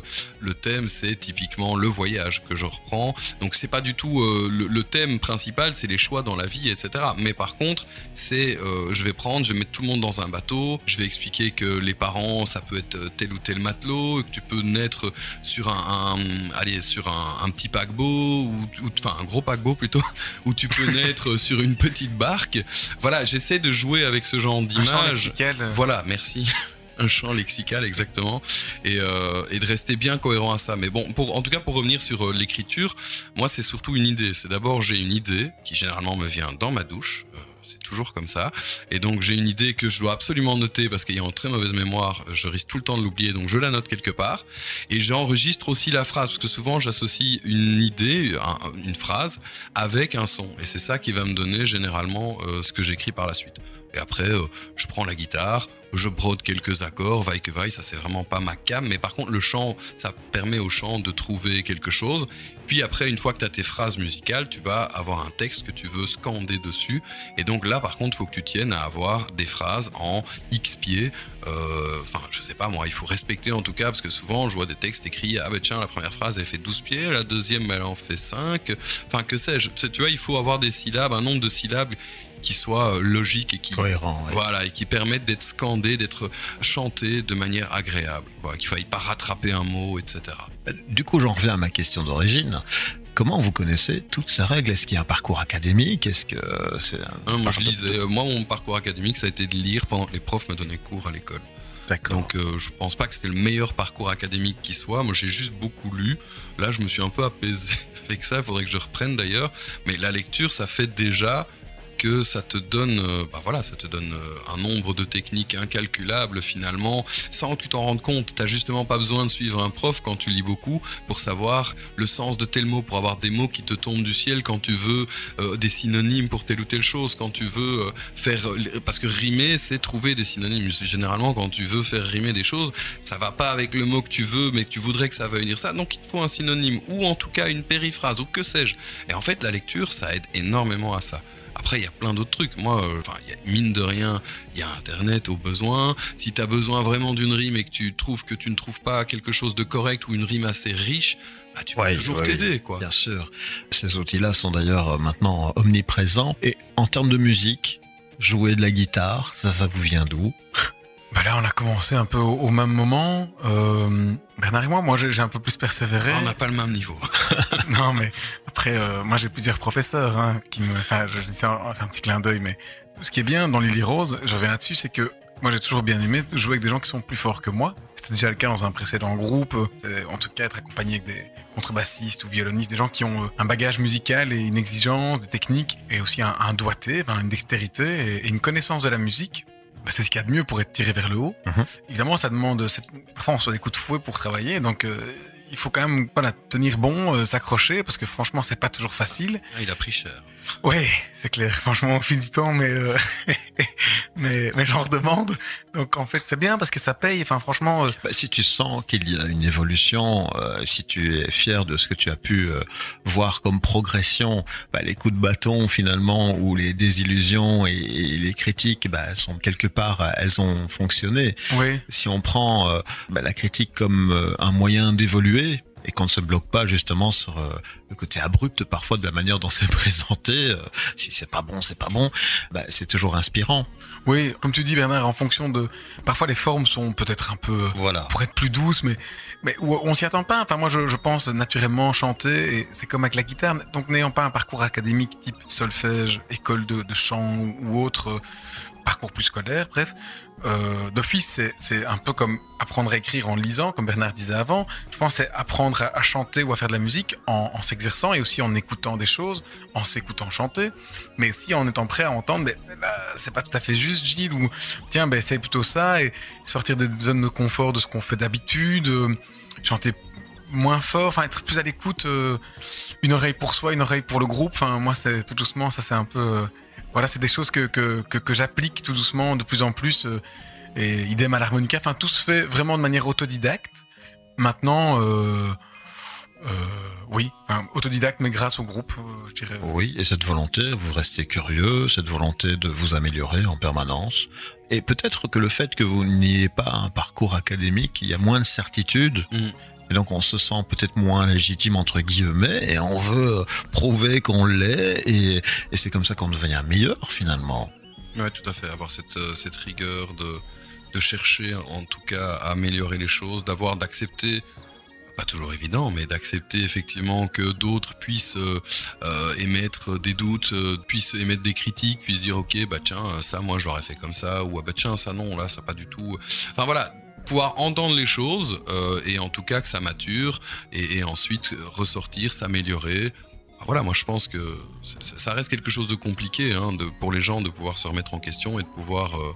le thème, c'est typiquement le voyage que je reprends. Donc c'est pas du tout euh, le, thème principal, c'est les choix dans la vie, etc. Mais par contre, c'est je vais prendre, je vais mettre tout le monde dans un bateau, je vais expliquer que les parents, ça peut être tel ou tel matelot, que tu peux naître sur un, allez, sur un, petit paquebot ou, enfin un gros paquebot plutôt, où tu peux naître sur une petite barque. Voilà, j'essaie de jouer avec ce genre d'image. Voilà, merci. Un champ lexical exactement. Et, euh, et, de rester bien cohérent à ça. Mais bon pour en tout cas pour revenir sur euh, l'écriture moi c'est surtout une idée. C'est d'abord j'ai une idée qui généralement me vient dans ma douche euh, c'est toujours comme ça. Et donc j'ai une idée que je dois absolument noter parce qu'ayant très mauvaise mémoire, je risque tout le temps de l'oublier, donc je la note quelque part. Et j'enregistre aussi la phrase parce que souvent j'associe une idée, une phrase, avec un son. Et c'est ça qui va me donner généralement euh, ce que j'écris par la suite. Et après, euh, je prends la guitare, je brode quelques accords, vaille que vaille, ça c'est vraiment pas ma cam, mais par contre le chant, ça permet au chant de trouver quelque chose. Puis après, une fois que tu as tes phrases musicales, tu vas avoir un texte que tu veux scander dessus. Et donc là, par contre, il faut que tu tiennes à avoir des phrases en X pieds. Euh, enfin, je sais pas moi, il faut respecter en tout cas, parce que souvent je vois des textes écrits, ah ben tiens, la première phrase elle fait 12 pieds, la deuxième elle en fait 5. Enfin, que sais-je. Tu vois, il faut avoir des syllabes, un nombre de syllabes qui soit euh, logique et qui cohérent, voilà et qui permettent d'être scandé, d'être chanté de manière agréable, quoi. Qu'il faille pas rattraper un mot, etc. Du coup, j'en reviens à ma question d'origine. Comment vous connaissez toutes ces règles Est-ce qu'il y a un parcours académique? Est-ce que c'est moi, je lisais. Euh, moi, mon parcours académique, ça a été de lire pendant que les profs me donnaient cours à l'école. D'accord. Donc, euh, je pense pas que c'était le meilleur parcours académique qui soit. Moi, j'ai juste beaucoup lu. Là, je me suis un peu apaisé avec ça. Il faudrait que je reprenne d'ailleurs. Mais la lecture, ça fait déjà que ça te donne, euh, bah voilà, ça te donne euh, un nombre de techniques incalculables finalement, sans que tu t'en rendes compte. T'as justement pas besoin de suivre un prof quand tu lis beaucoup pour savoir le sens de tel mot, pour avoir des mots qui te tombent du ciel quand tu veux euh, des synonymes pour telle ou telle chose, quand tu veux faire, parce que rimer, c'est trouver des synonymes. Généralement, quand tu veux faire rimer des choses, ça va pas avec le mot que tu veux, mais tu voudrais que ça veuille dire ça. Donc il te faut un synonyme ou en tout cas une périphrase ou que sais-je. Et en fait, la lecture, ça aide énormément à ça. Après, il y a plein d'autres trucs. Moi, euh, enfin, il y a- mine de rien, il y a Internet au besoin. Si tu as besoin vraiment d'une rime et que tu trouves que tu ne trouves pas quelque chose de correct ou une rime assez riche, bah, tu peux Ouais, toujours ouais, t'aider, quoi. Bien sûr. Ces outils-là sont d'ailleurs euh, maintenant omniprésents. Et en termes de musique, jouer de la guitare, ça, ça vous vient d'où? Bah là, on a commencé un peu au, au même moment. Euh, Bernard et moi, moi j'ai un peu plus persévéré. On n'a pas le même niveau. non, mais après, euh, moi j'ai plusieurs professeurs hein, qui me. Enfin, je dis ça, c'est un petit clin d'œil, mais ce qui est bien dans Lily Rose, je reviens là-dessus, c'est que moi j'ai toujours bien aimé jouer avec des gens qui sont plus forts que moi. C'était déjà le cas dans un précédent groupe. euh, en tout cas, être accompagné avec des contrebassistes ou violonistes, des gens qui ont euh, un bagage musical et une exigence, des techniques, et aussi un, un doigté, une dextérité et une connaissance de la musique. Bah, c'est ce qu'il y a de mieux pour être tiré vers le haut. Mhm. Évidemment, ça demande. cette- Parfois, on soit des coups de fouet pour travailler, donc euh, il faut quand même voilà, tenir bon, euh, s'accrocher, parce que franchement, c'est pas toujours facile. Ah, il a pris cher. Oui, c'est clair. Franchement, au fil du temps, mais euh, mais mais j'en redemande. Donc en fait, c'est bien parce que ça paye. Enfin, franchement, euh, Bah, Si tu sens qu'il y a une évolution, euh, si tu es fier de ce que tu as pu euh, voir comme progression, bah, les coups de bâton finalement ou les désillusions et, et les critiques, bah, sont quelque part, elles ont fonctionné. oui. Si on prend euh, bah, la critique comme euh, un moyen d'évoluer et qu'on ne se bloque pas justement sur euh, le côté abrupt parfois de la manière dont c'est présenté, euh, si c'est pas bon, c'est pas bon, bah, c'est toujours inspirant. Oui, comme tu dis Bernard, en fonction de... Parfois les formes sont peut-être un peu... Voilà. Pour être plus douces, mais, mais on s'y attend pas. Enfin moi je, je pense naturellement chanter, et c'est comme avec la guitare. Donc n'ayant pas un parcours académique type solfège, école de, de chant ou, ou autre euh, parcours plus scolaire, bref, euh, d'office c'est- un peu comme apprendre à écrire en lisant, comme Bernard disait avant. Je pense c'est apprendre à, chanter ou à faire de la musique en, s'exerçant et aussi en écoutant des choses, en s'écoutant chanter, mais aussi en étant prêt à entendre, là, c'est pas tout à fait juste, Gilles, ou tiens, ben c'est plutôt ça, et sortir des zones de confort de ce qu'on fait d'habitude, euh, chanter moins fort, enfin être plus à l'écoute, euh, une oreille pour soi, une oreille pour le groupe. Enfin, moi, c'est tout doucement, ça c'est un peu, voilà, c'est des choses que que, que, que j'applique tout doucement, de plus en plus, euh, et idem à l'harmonica. Enfin, tout se fait vraiment de manière autodidacte. Maintenant, euh, euh, oui, enfin, autodidacte, mais grâce au groupe, euh, je dirais. Oui, et cette volonté, vous restez curieux, cette volonté de vous améliorer en permanence. Et peut-être que le fait que vous n'ayez pas un parcours académique, il y a moins de certitude. Mm. Et donc on se sent peut-être moins légitime entre guillemets et on veut prouver qu'on l'est et, c'est comme ça qu'on devient meilleur finalement. Ouais, tout à fait. Avoir cette, euh, cette rigueur de, de chercher, en tout cas, à améliorer les choses, d'avoir, d'accepter, pas toujours évident, mais d'accepter effectivement que d'autres puissent euh, euh, émettre des doutes, euh, puissent émettre des critiques, puissent dire, ok, bah tiens, ça, moi, je l'aurais fait comme ça, ou ah bah tiens, ça non, là, ça pas du tout. Enfin voilà. Pouvoir entendre les choses euh, et en tout cas que ça mature et, et ensuite ressortir, s'améliorer, voilà, moi je pense que ça reste quelque chose de compliqué hein, de, pour les gens de pouvoir se remettre en question et de pouvoir euh,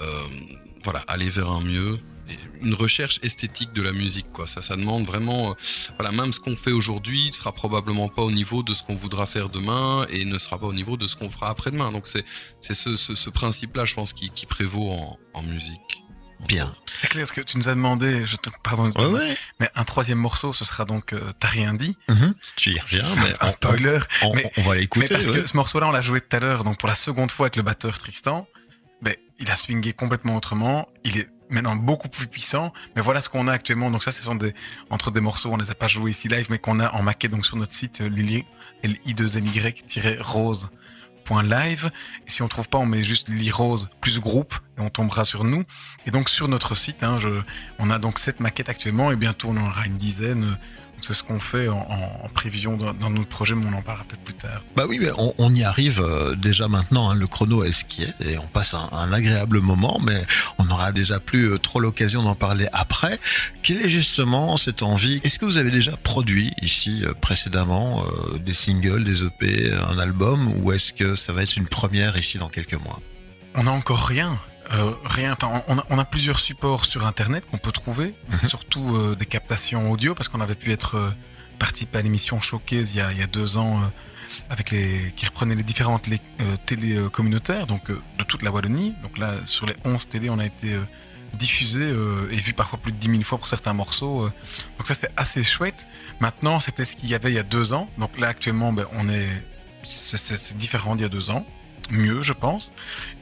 euh, voilà, aller vers un mieux. Une recherche esthétique de la musique, quoi. Ça, ça demande vraiment, euh, voilà, même ce qu'on fait aujourd'hui sera probablement pas au niveau de ce qu'on voudra faire demain et ne sera pas au niveau de ce qu'on fera après-demain. Donc c'est ce, ce, ce principe-là, je pense, qui, qui prévaut en, en musique. Bien. C'est clair, ce que tu nous as demandé, je te, pardon, Ouais, ouais. mais un troisième morceau, ce sera donc euh, T'as rien dit, Mhm. Tu y reviens, mais un spoiler. on, on- mais- on va Mais l'écouter. parce ouais. que ce morceau-là, on l'a joué tout à l'heure, donc pour la seconde fois avec le batteur Tristan, ben, il a swingé complètement autrement. Il est maintenant beaucoup plus puissant. Mais voilà ce qu'on a actuellement. Donc ça, ce sont des, entre des morceaux, on ne les a pas joués ici live, mais qu'on a en maquette donc sur notre site euh, Lily, L-I-2-N-Y-rose.live. Et si on trouve pas, on met juste Lily Rose plus groupe et on tombera sur nous. Et donc sur notre site, hein, je, on a donc sept maquettes actuellement et bientôt on en aura une dizaine. C'est ce qu'on fait en, en prévision dans, dans, notre projet, mais on en parlera peut-être plus tard. Bah oui, on, on y arrive euh, déjà maintenant. Hein, le chrono est ce qui est et on passe un, un agréable moment, mais on n'aura déjà plus euh, trop l'occasion d'en parler après. Quelle est justement cette envie? Est-ce que vous avez déjà produit ici euh, précédemment euh, des singles, des EP, un album, ou est-ce que ça va être une première ici dans quelques mois? On n'a encore rien. Euh, rien. Enfin, on a, on a, plusieurs supports sur Internet qu'on peut trouver. C'est surtout euh, des captations audio parce qu'on avait pu être euh, participé à l'émission Showcase il y a, il y a deux ans euh, avec les qui reprenait les différentes les, télés communautaires donc de toute la Wallonie. Donc là, sur les 11 télés, on a été diffusé et vu parfois plus de 10 000 fois pour certains morceaux. donc ça, c'était assez chouette. Maintenant, c'était ce qu'il y avait il y a deux ans. Donc là, actuellement, ben, on est c'est différent d'il y a deux ans mieux, je pense.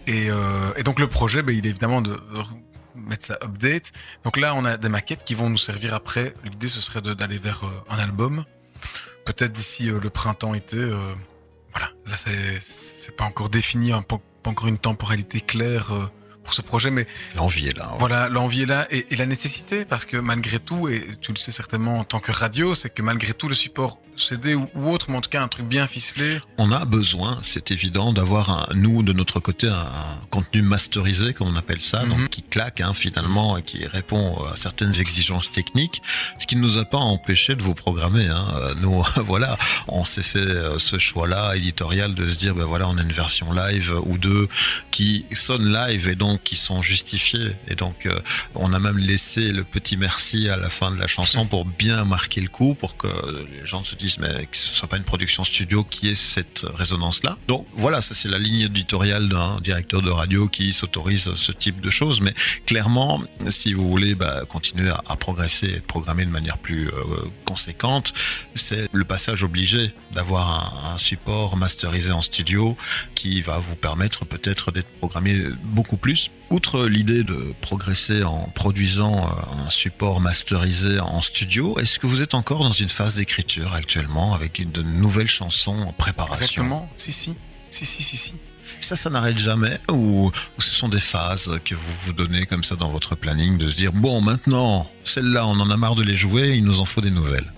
Et, euh, et donc le projet, ben, il est évidemment de, mettre ça update. Donc là, on a des maquettes qui vont nous servir après. L'idée, ce serait d'aller vers euh, un album. Peut-être d'ici euh, le printemps-été. Voilà, là, c'est pas encore défini, hein, pas, encore une temporalité claire pour ce projet, mais l'envie est là. Ouais. Voilà, l'envie est là et, et, la nécessité, parce que malgré tout, et tu le sais certainement en tant que radio, c'est que malgré tout, le support CD ou, ou, autre, mais en tout cas un truc bien ficelé. On a besoin, c'est évident, d'avoir nous de notre côté un, contenu masterisé, comme on appelle ça, mm -hmm. donc qui claque hein, finalement et qui répond à certaines exigences techniques, ce qui ne nous a pas empêché de vous programmer. Hein. Nous, voilà, on s'est fait euh, ce choix-là éditorial de se dire, ben voilà, on a une version live ou deux qui sonne live et donc qui sont justifiées. Et donc, euh, on a même laissé le petit merci à la fin de la chanson pour bien marquer le coup, pour que les gens se disent mais que ce soit pas une production studio qui ait cette résonance là. Donc voilà, ça c'est la ligne éditoriale d'un directeur de radio qui s'autorise ce type de choses. Mais clairement, si vous voulez bah, continuer à, progresser et programmer de manière plus euh, conséquente, c'est le passage obligé d'avoir un, support masterisé en studio qui va vous permettre peut-être d'être programmé beaucoup plus. Outre l'idée de progresser en produisant euh, un support masterisé en studio, est-ce que vous êtes encore dans une phase d'écriture actuellement avec de nouvelles chansons en préparation? Exactement, si, si, si, si, si, si. Ça, ça n'arrête jamais ou, ou, ce sont des phases que vous vous donnez comme ça dans votre planning de se dire bon, maintenant, celles-là, on en a marre de les jouer, il nous en faut des nouvelles?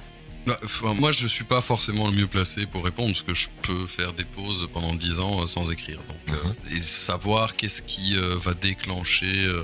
Enfin, moi, je suis pas forcément le mieux placé pour répondre parce que je peux faire des pauses pendant 10 ans euh, sans écrire. Donc, euh, et savoir qu'est-ce qui euh, va déclencher euh,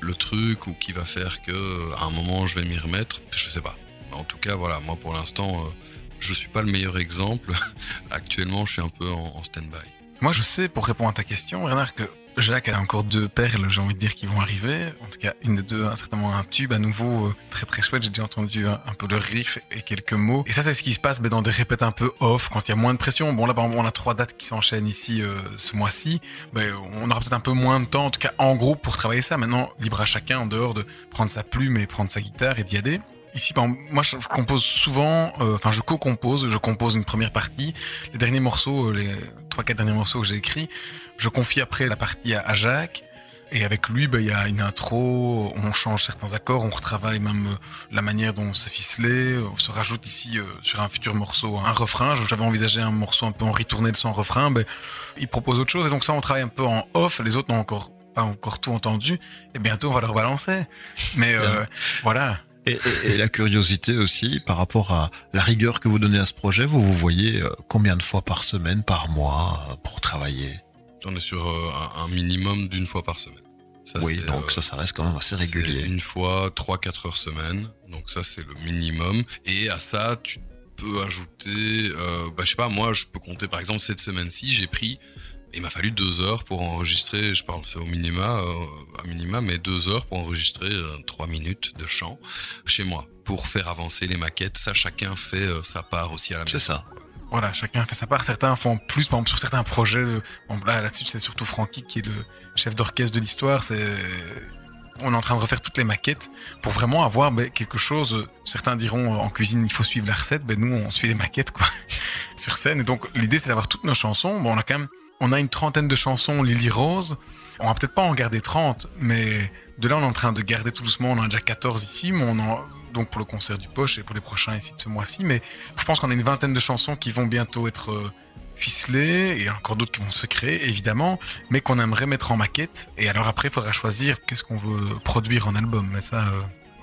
le truc ou qui va faire que à un moment je vais m'y remettre, je sais pas. Mais en tout cas, voilà, moi pour l'instant, je suis pas le meilleur exemple. Actuellement, je suis un peu en, en stand-by. Moi, je sais, pour répondre à ta question, Bernard, que Jacques a encore deux perles, j'ai envie de dire, qui vont arriver. En tout cas, une des deux, certainement un tube à nouveau euh, très très chouette. J'ai déjà entendu un, peu le riff et quelques mots. Et ça, c'est ce qui se passe mais dans des répètes un peu off, quand il y a moins de pression. Bon, là, on a trois dates qui s'enchaînent ici euh, ce mois-ci. On aura peut-être un peu moins de temps, en tout cas en groupe, pour travailler ça. Maintenant, libre à chacun, en dehors de prendre sa plume et prendre sa guitare et d'y aller. Ici, moi, je, compose souvent, euh, enfin, je co-compose, je compose une première partie. Les derniers morceaux, euh, les trois, quatre derniers morceaux que j'ai écrits, je confie après la partie à, Jacques. Et avec lui, il bah, y a une intro, on change certains accords, on retravaille même euh, la manière dont c'est ficelé. On se rajoute ici euh, sur un futur morceau un refrain. J'avais envisagé un morceau un peu en ritourné de son refrain. Bah, il propose autre chose. Et donc ça, on travaille un peu en off. Les autres n'ont encore pas encore tout entendu. Et bientôt, on va leur balancer. Mais euh, voilà. Et, et, et, la curiosité aussi par rapport à la rigueur que vous donnez à ce projet, vous vous voyez euh, combien de fois par semaine, par mois euh, pour travailler? On est sur un minimum d'une fois par semaine. Ça, oui, donc euh, ça, ça reste quand même assez régulier. Une fois, 3-4 heures semaine. Donc ça, c'est le minimum. Et à ça, tu peux ajouter, euh, bah, je sais pas, moi, je peux compter, par exemple, cette semaine-ci, j'ai pris il m'a fallu deux heures pour enregistrer, je parle au minima, euh, à minima, mais deux heures pour enregistrer euh, trois minutes de chant chez moi, pour faire avancer les maquettes. Ça, chacun fait euh, sa part aussi à la maison. C'est ça. Quoi. Voilà, chacun fait sa part. Certains font plus, par exemple, sur certains projets. De... Bon, là, là-dessus, c'est surtout Francky qui est le chef d'orchestre de l'histoire. C'est on est en train de refaire toutes les maquettes pour vraiment avoir ben, quelque chose. Certains diront en cuisine il faut suivre la recette, ben nous on suit les maquettes quoi sur scène. Et donc l'idée c'est d'avoir toutes nos chansons. Bon, on a quand même on a une trentaine de chansons Lily Rose. On va peut-être pas en garder 30, mais de là, on est en train de garder tout doucement. On en a déjà 14 ici, donc pour le concert du Poche et pour les prochains ici de ce mois-ci. Mais je pense qu'on a une vingtaine de chansons qui vont bientôt être euh, ficelés et encore d'autres qui vont se créer évidemment, mais qu'on aimerait mettre en maquette. Et alors après, il faudra choisir qu'est-ce qu'on veut produire en album. Mais ça, euh,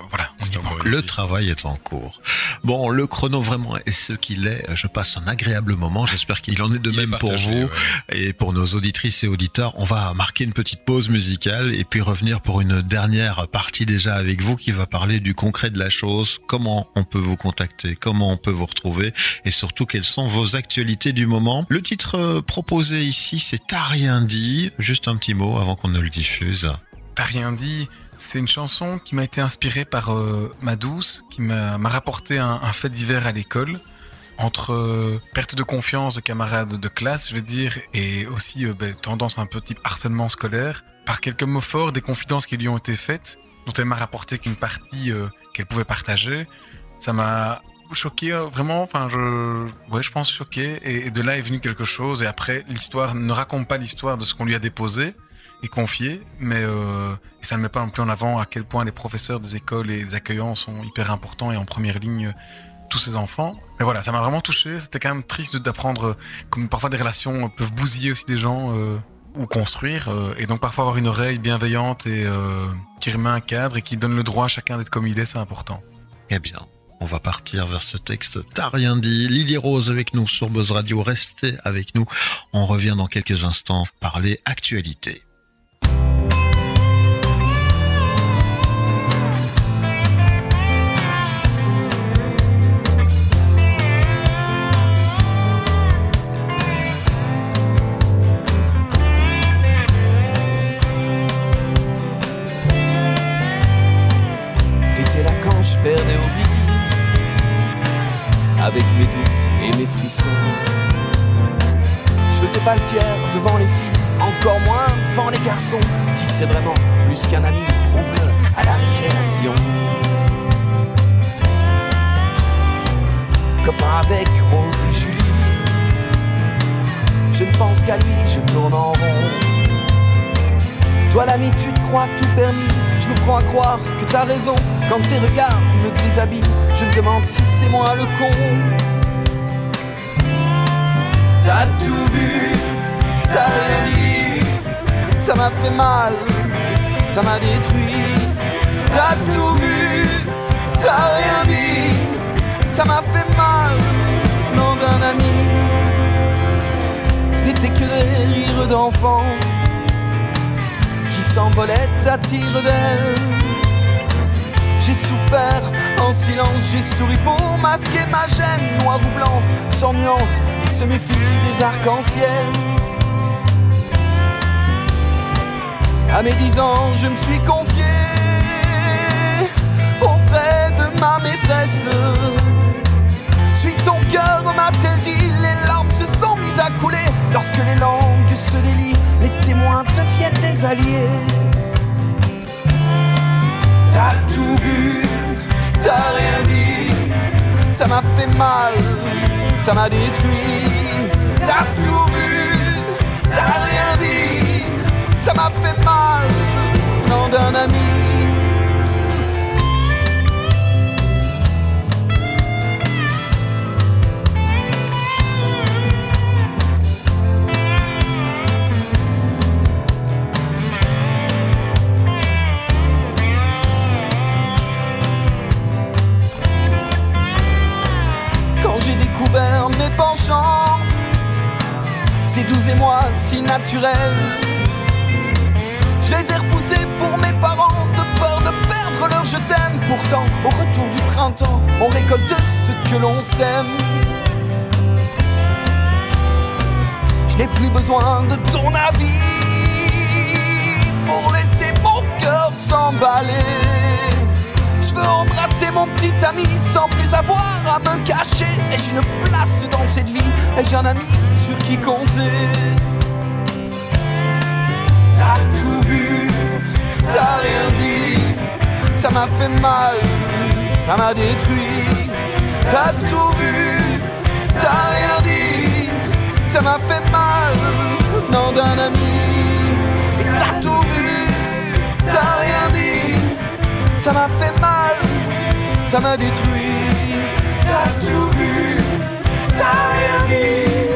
voilà, on y va encore. Le travail est en cours. Bon, le chrono vraiment est ce qu'il est. Je passe un agréable moment. J'espère qu'il en est de Il est même pour vous ouais. et pour nos auditrices et auditeurs. On va marquer une petite pause musicale et puis revenir pour une dernière partie déjà avec vous qui va parler du concret de la chose. Comment on peut vous contacter, comment on peut vous retrouver? Et surtout quelles sont vos actualités du moment? Le titre euh, proposé ici, c'est T'as rien dit. Juste un petit mot avant qu'on ne le diffuse. T'as rien dit. C'est une chanson qui m'a été inspirée par euh, ma douce, qui m'a rapporté un, fait divers à l'école, entre euh, perte de confiance de camarades de classe, je veux dire, et aussi euh, ben, tendance un peu type harcèlement scolaire, par quelques mots forts, des confidences qui lui ont été faites, dont elle m'a rapporté qu'une partie euh, qu'elle pouvait partager. Ça m'a choqué, euh, vraiment, enfin, je, ouais, je pense choqué, et de là est venu quelque chose, et après, l'histoire ne raconte pas l'histoire de ce qu'on lui a déposé, et confié, mais euh, ça ne met pas non plus en avant à quel point les professeurs des écoles et des accueillants sont hyper importants et en première ligne euh, tous ces enfants. Mais voilà, ça m'a vraiment touché. C'était quand même triste d'apprendre euh, comme parfois des relations peuvent bousiller aussi des gens ou construire, et donc parfois avoir une oreille bienveillante et qui remet un cadre et qui donne le droit à chacun d'être comme il est, c'est important. Eh bien, on va partir vers ce texte. T'as rien dit. Lily Rose avec nous sur Buzz Radio. Restez avec nous. On revient dans quelques instants parler actualité. Je perdais au vide Avec mes doutes et mes frissons. Je faisais pas le fier devant les filles. Encore moins devant les garçons. Si c'est vraiment plus qu'un ami Prouve-le à la récréation. Copain avec Rose et Julie. Je ne pense qu'à lui, je tourne en rond toi l'ami, tu te crois tout permis. Je me prends à croire que t'as raison. Quand tes regards me déshabillent, je me demande si c'est moi le con. T'as tout vu, t'as rien dit. Ça m'a fait mal, ça m'a détruit. T'as tout vu, t'as rien dit. Ça m'a fait mal, nom d'un ami. Ce n'était que des rires d'enfants qui s'envolait à tire d'aile. J'ai souffert en silence, j'ai souri pour masquer ma gêne. Noir ou blanc, sans nuance, il se méfie des arcs-en-ciel. À mes dix ans, je me suis confié auprès de ma maîtresse. Suis ton cœur, m'a-t-elle dit, les larmes se sont mises à couler lorsque les langues se délient, témoins deviennent des alliés. T'as tout vu, t'as rien dit, ça m'a fait mal, ça m'a détruit. T'as tout vu, t'as rien dit, ça m'a fait mal, nom d'un ami. Mes penchants. C'est doux et moi si naturel. Je les ai repoussés pour mes parents, de peur de perdre leur je t'aime. Pourtant, au retour du printemps, on récolte ce que l'on sème. Je n'ai plus besoin de ton avis pour laisser mon cœur s'emballer. Je veux embrasser mon petit ami sans plus avoir à me cacher. Ai-je une place dans cette vie? Ai-je un ami sur qui compter? T'as tout vu, t'as rien dit. Ça m'a fait mal, ça m'a détruit. T'as tout vu, t'as rien dit. Ça m'a fait mal, venant d'un ami. Et t'as tout vu, t'as rien dit. Ça m'a fait mal, ça m'a détruit. T'as tout vu, t'as rien dit.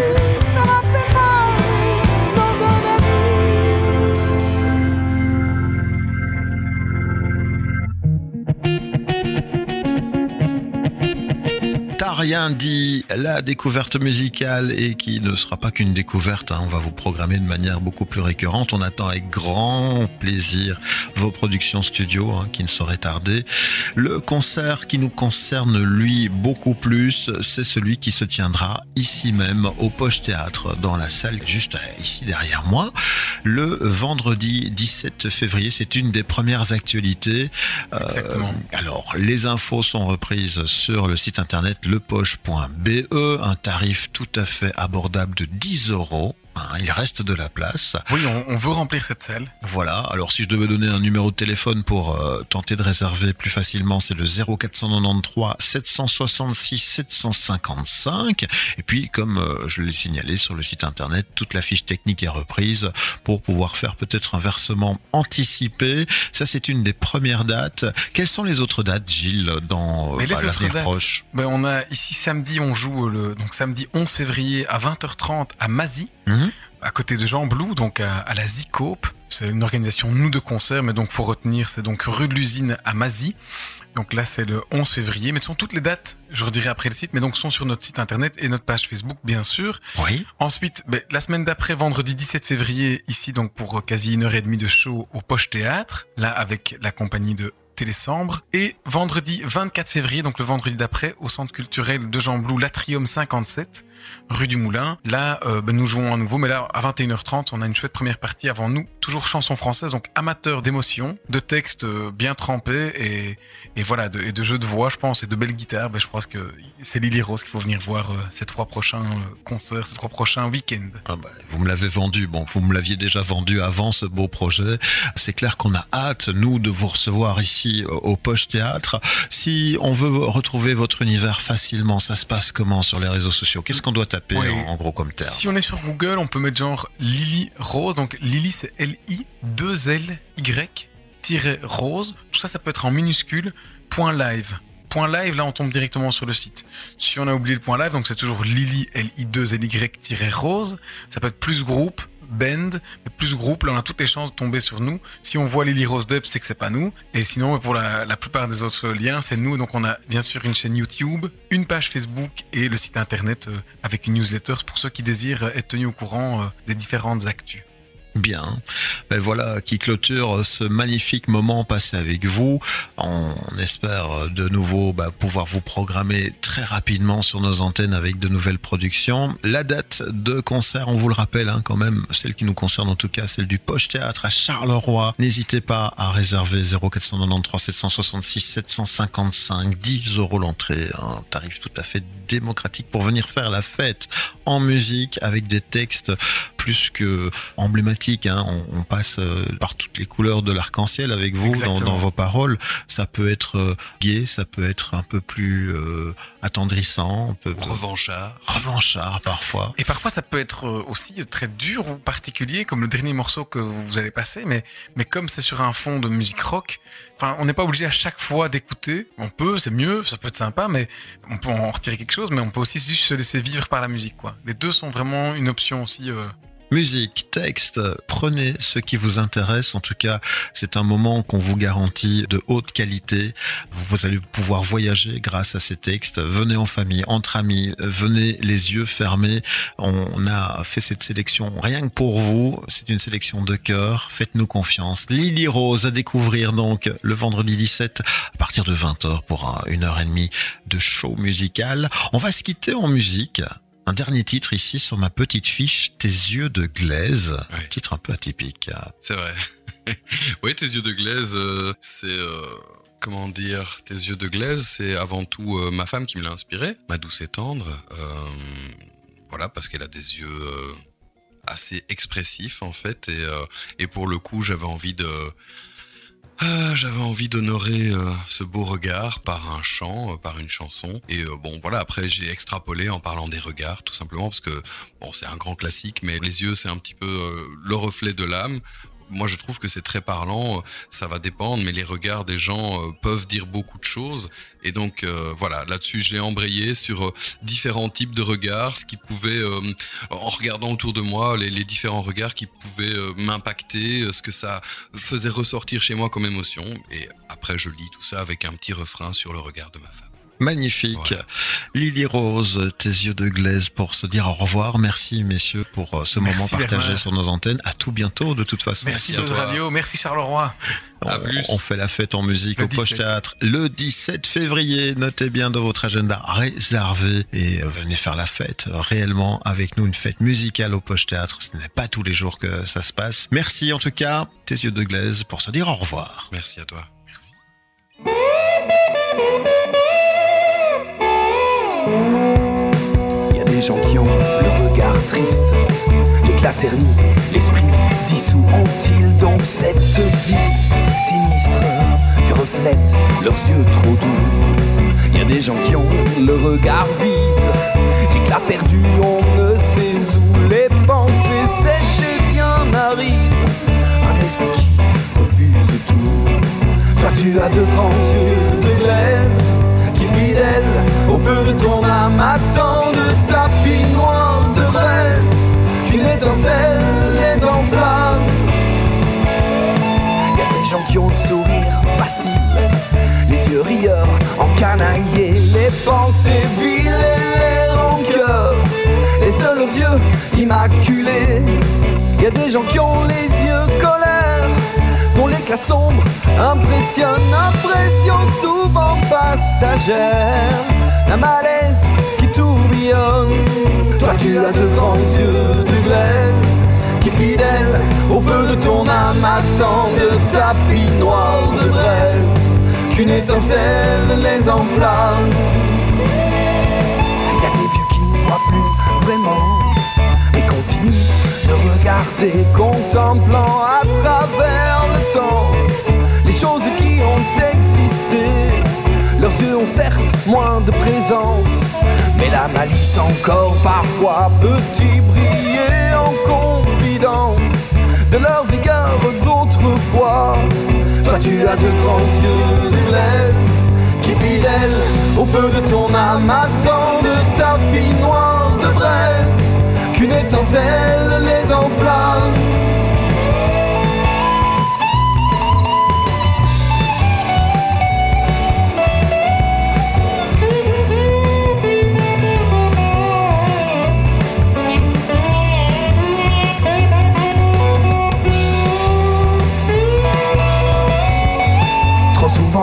Rien dit, la découverte musicale et qui ne sera pas qu'une découverte. hein. On va vous programmer de manière beaucoup plus récurrente. On attend avec grand plaisir vos productions studio hein, qui ne sauraient tarder. Le concert qui nous concerne lui beaucoup plus, c'est celui qui se tiendra ici même au Poche Théâtre dans la salle juste ici derrière moi le vendredi 17 février. C'est une des premières actualités. Euh, Exactement. alors, les infos sont reprises sur le site internet lepoche.be, un tarif tout à fait abordable de 10 euros. Hein, il reste de la place. Oui, on, on veut remplir cette salle. Voilà. Alors, si je devais donner un numéro de téléphone pour euh, tenter de réserver plus facilement, c'est le 0493 766 755. Et puis, comme euh, je l'ai signalé sur le site internet, toute la fiche technique est reprise pour pouvoir faire peut-être un versement anticipé. Ça, c'est une des premières dates. Quelles sont les autres dates, Gilles, dans euh, bah, l'avenir proche? Ben, on a ici samedi, on joue le donc samedi 11 février à 20h30 à Mazy, Mhm. à côté de Jean Blou, donc à, à la Zicope. C'est une organisation nous de concert, mais donc faut retenir, c'est donc rue de l'usine à Mazy. Donc là, c'est le 11 février. Mais ce sont toutes les dates, je redirai après le site, mais donc sont sur notre site internet et notre page Facebook, bien sûr. Oui. Ensuite, ben, la semaine d'après, vendredi 17 février, ici donc pour euh, quasi une heure et demie de show au Poche Théâtre, là avec la compagnie de Télésambre. Et vendredi 24 février, donc le vendredi d'après, au centre culturel de Jean Blou, l'Atrium 57, rue du Moulin. Là, euh, ben, nous jouons à nouveau, mais là, à 21h30, on a une chouette première partie avant nous. Toujours chanson française, donc amateur d'émotion, de textes euh, bien trempés et, et voilà, de, et de jeux de voix, je pense, et de belles guitares. Ben, je pense que c'est Lily Rose qu'il faut venir voir euh, ces trois prochains concerts, ces trois prochains week-ends. Ah bah, vous me l'avez vendu. Bon, vous me l'aviez déjà vendu avant ce beau projet. C'est clair qu'on a hâte, nous, de vous recevoir ici au au Poche Théâtre. Si on veut retrouver votre univers facilement, ça se passe comment sur les réseaux sociaux? Qu'est-ce qu'on doit taper en gros comme terme? Si on est sur Google, on peut mettre genre Lily Rose. Donc Lily, c'est L-I-2-L-Y-Rose. Tout ça, ça peut être en minuscule. Point live. Point live, là, on tombe directement sur le site. Si on a oublié le point live, donc c'est toujours Lily, L-I-2-L-Y-Rose. Ça peut être plus groupe, band, mais plus groupe, là, on a toutes les chances de tomber sur nous. Si on voit Lily Rose Dub, c'est que c'est pas nous. Et sinon, pour la, la plupart des autres liens, c'est nous. Donc on a bien sûr une chaîne YouTube, une page Facebook et le site internet euh, avec une newsletter pour ceux qui désirent être tenus au courant euh, des différentes actus. Bien. Ben voilà qui clôture ce magnifique moment passé avec vous. On espère de nouveau bah, pouvoir vous programmer très rapidement sur nos antennes avec de nouvelles productions. La date de concert, on vous le rappelle hein, quand même, celle qui nous concerne en tout cas, celle du Poche Théâtre à Charleroi. N'hésitez pas à réserver 0493 766 755, 10 euros l'entrée, un tarif tout à fait démocratique pour venir faire la fête en musique avec des textes plus que emblématiques. hein. On, on passe euh, par toutes les couleurs de l'arc-en-ciel avec vous dans, vos paroles. Ça peut être euh, gai, ça peut être un peu plus euh, attendrissant, Revanchard. revanchard parfois. Et parfois, ça peut être aussi très dur ou particulier, comme le dernier morceau que vous allez passer, mais, mais comme c'est sur un fond de musique rock, on n'est pas obligé à chaque fois d'écouter. On peut, c'est mieux, ça peut être sympa, mais on peut en retirer quelque chose, mais on peut aussi juste se laisser vivre par la musique, quoi. Les deux sont vraiment une option aussi. euh, Musique, texte, prenez ce qui vous intéresse. En tout cas, c'est un moment qu'on vous garantit de haute qualité. Vous allez pouvoir voyager grâce à ces textes. Venez en famille, entre amis, venez les yeux fermés. On a fait cette sélection rien que pour vous. C'est une sélection de cœur. Faites-nous confiance. Lily Rose à découvrir donc le vendredi 17 à partir de 20h pour un- une heure et demie de show musical. On va se quitter en musique. Un dernier titre ici sur ma petite fiche, Tes yeux de glaise. Un Ouais. titre un peu atypique. C'est vrai. oui, tes yeux de glaise, euh, c'est euh, comment dire, tes yeux de glaise, c'est avant tout euh, ma femme qui me l'a inspiré, ma douce et tendre. euh, voilà, parce qu'elle a des yeux euh, assez expressifs en fait, et, et pour le coup, j'avais envie de ah, j'avais envie d'honorer euh, ce beau regard par un chant, euh, par une chanson. Et euh, bon, voilà, après j'ai extrapolé en parlant des regards, tout simplement, parce que bon, c'est un grand classique, mais les yeux, c'est un petit peu le reflet de l'âme. Moi, je trouve que c'est très parlant. euh, Ça va dépendre, mais les regards des gens euh, peuvent dire beaucoup de choses. Et donc, euh, voilà, là-dessus, j'ai embrayé sur différents types de regards, ce qui pouvait, en regardant autour de moi, les, différents regards qui pouvaient m'impacter, ce que ça faisait ressortir chez moi comme émotion. Et après, je lis tout ça avec un petit refrain sur le regard de ma femme. Magnifique. Lily Rose, tes yeux de glaise pour se dire au revoir. Merci messieurs pour euh, ce moment partagé sur nos antennes. À tout bientôt de toute façon. Merci, Merci Radio, merci Charleroi. On, plus. on, fait la fête en musique au Poche Théâtre le 17 février. Notez bien dans votre agenda réservé et euh, venez faire la fête réellement avec nous, une fête musicale au Poche Théâtre. Ce n'est pas tous les jours que ça se passe. Merci en tout cas, tes yeux de glaise pour se dire au revoir. Merci à toi. Merci. Il y a des gens qui ont le regard triste, l'éclat terni, l'esprit dissous. Ont-ils donc cette vie sinistre que reflètent leurs yeux trop doux? Il y a des gens qui ont le regard vide, l'éclat perdu, on ne sait où. Les pensées sèches bien arrivent, un esprit qui refuse tout. Toi tu as de grands yeux de glaise au feu de ton âme, attend de tapis noir de rêve qu'une étincelle les enflamme. Y a des gens qui ont le sourire facile, les yeux rieurs encanaillés, les pensées viles et les rancœurs, et seuls leurs yeux immaculés. Y a des gens qui ont les yeux colère l'éclat sombre impressionne, impression souvent passagère, un malaise qui tourbillonne. Toi tu as de grands yeux de glaise, qui fidèle au feu de ton âme attend de tapis noir de braise, qu'une étincelle les enflamme. Y a des vieux qui ne voient plus vraiment, mais continuent de regarder, contemplant à travers le les choses qui ont existé. Leurs yeux ont certes moins de présence, mais la malice encore parfois peut-y briller en confidence de leur vigueur d'autrefois? Toi tu as de grands yeux de glace qui fidèle au feu de ton âme attend de tapis noir de braise qu'une étincelle les enflamme.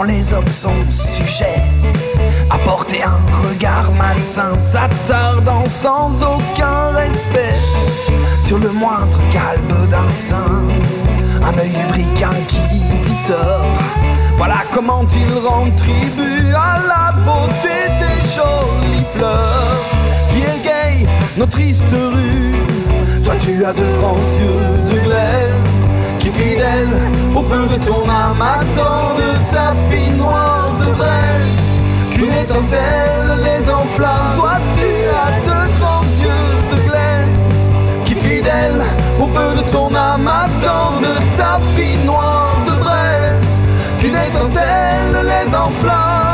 Les hommes sont sujets Apporter un regard malsain, s'attardant sans aucun respect sur le moindre calme d'un sein. Un œil lubrique inquisiteur. Voilà comment il rend tribut à la beauté des jolies fleurs qui égayent nos tristes rues. Toi, tu as de grands yeux de glaise fidèle au feu de ton âme attend de tapis noir de braise une étincelle les enflamme. Toi, tu as de grands yeux de glaise qui, fidèle au feu de ton âme, attend de tapis noirs de braise. Qu'une étincelle les enflamme.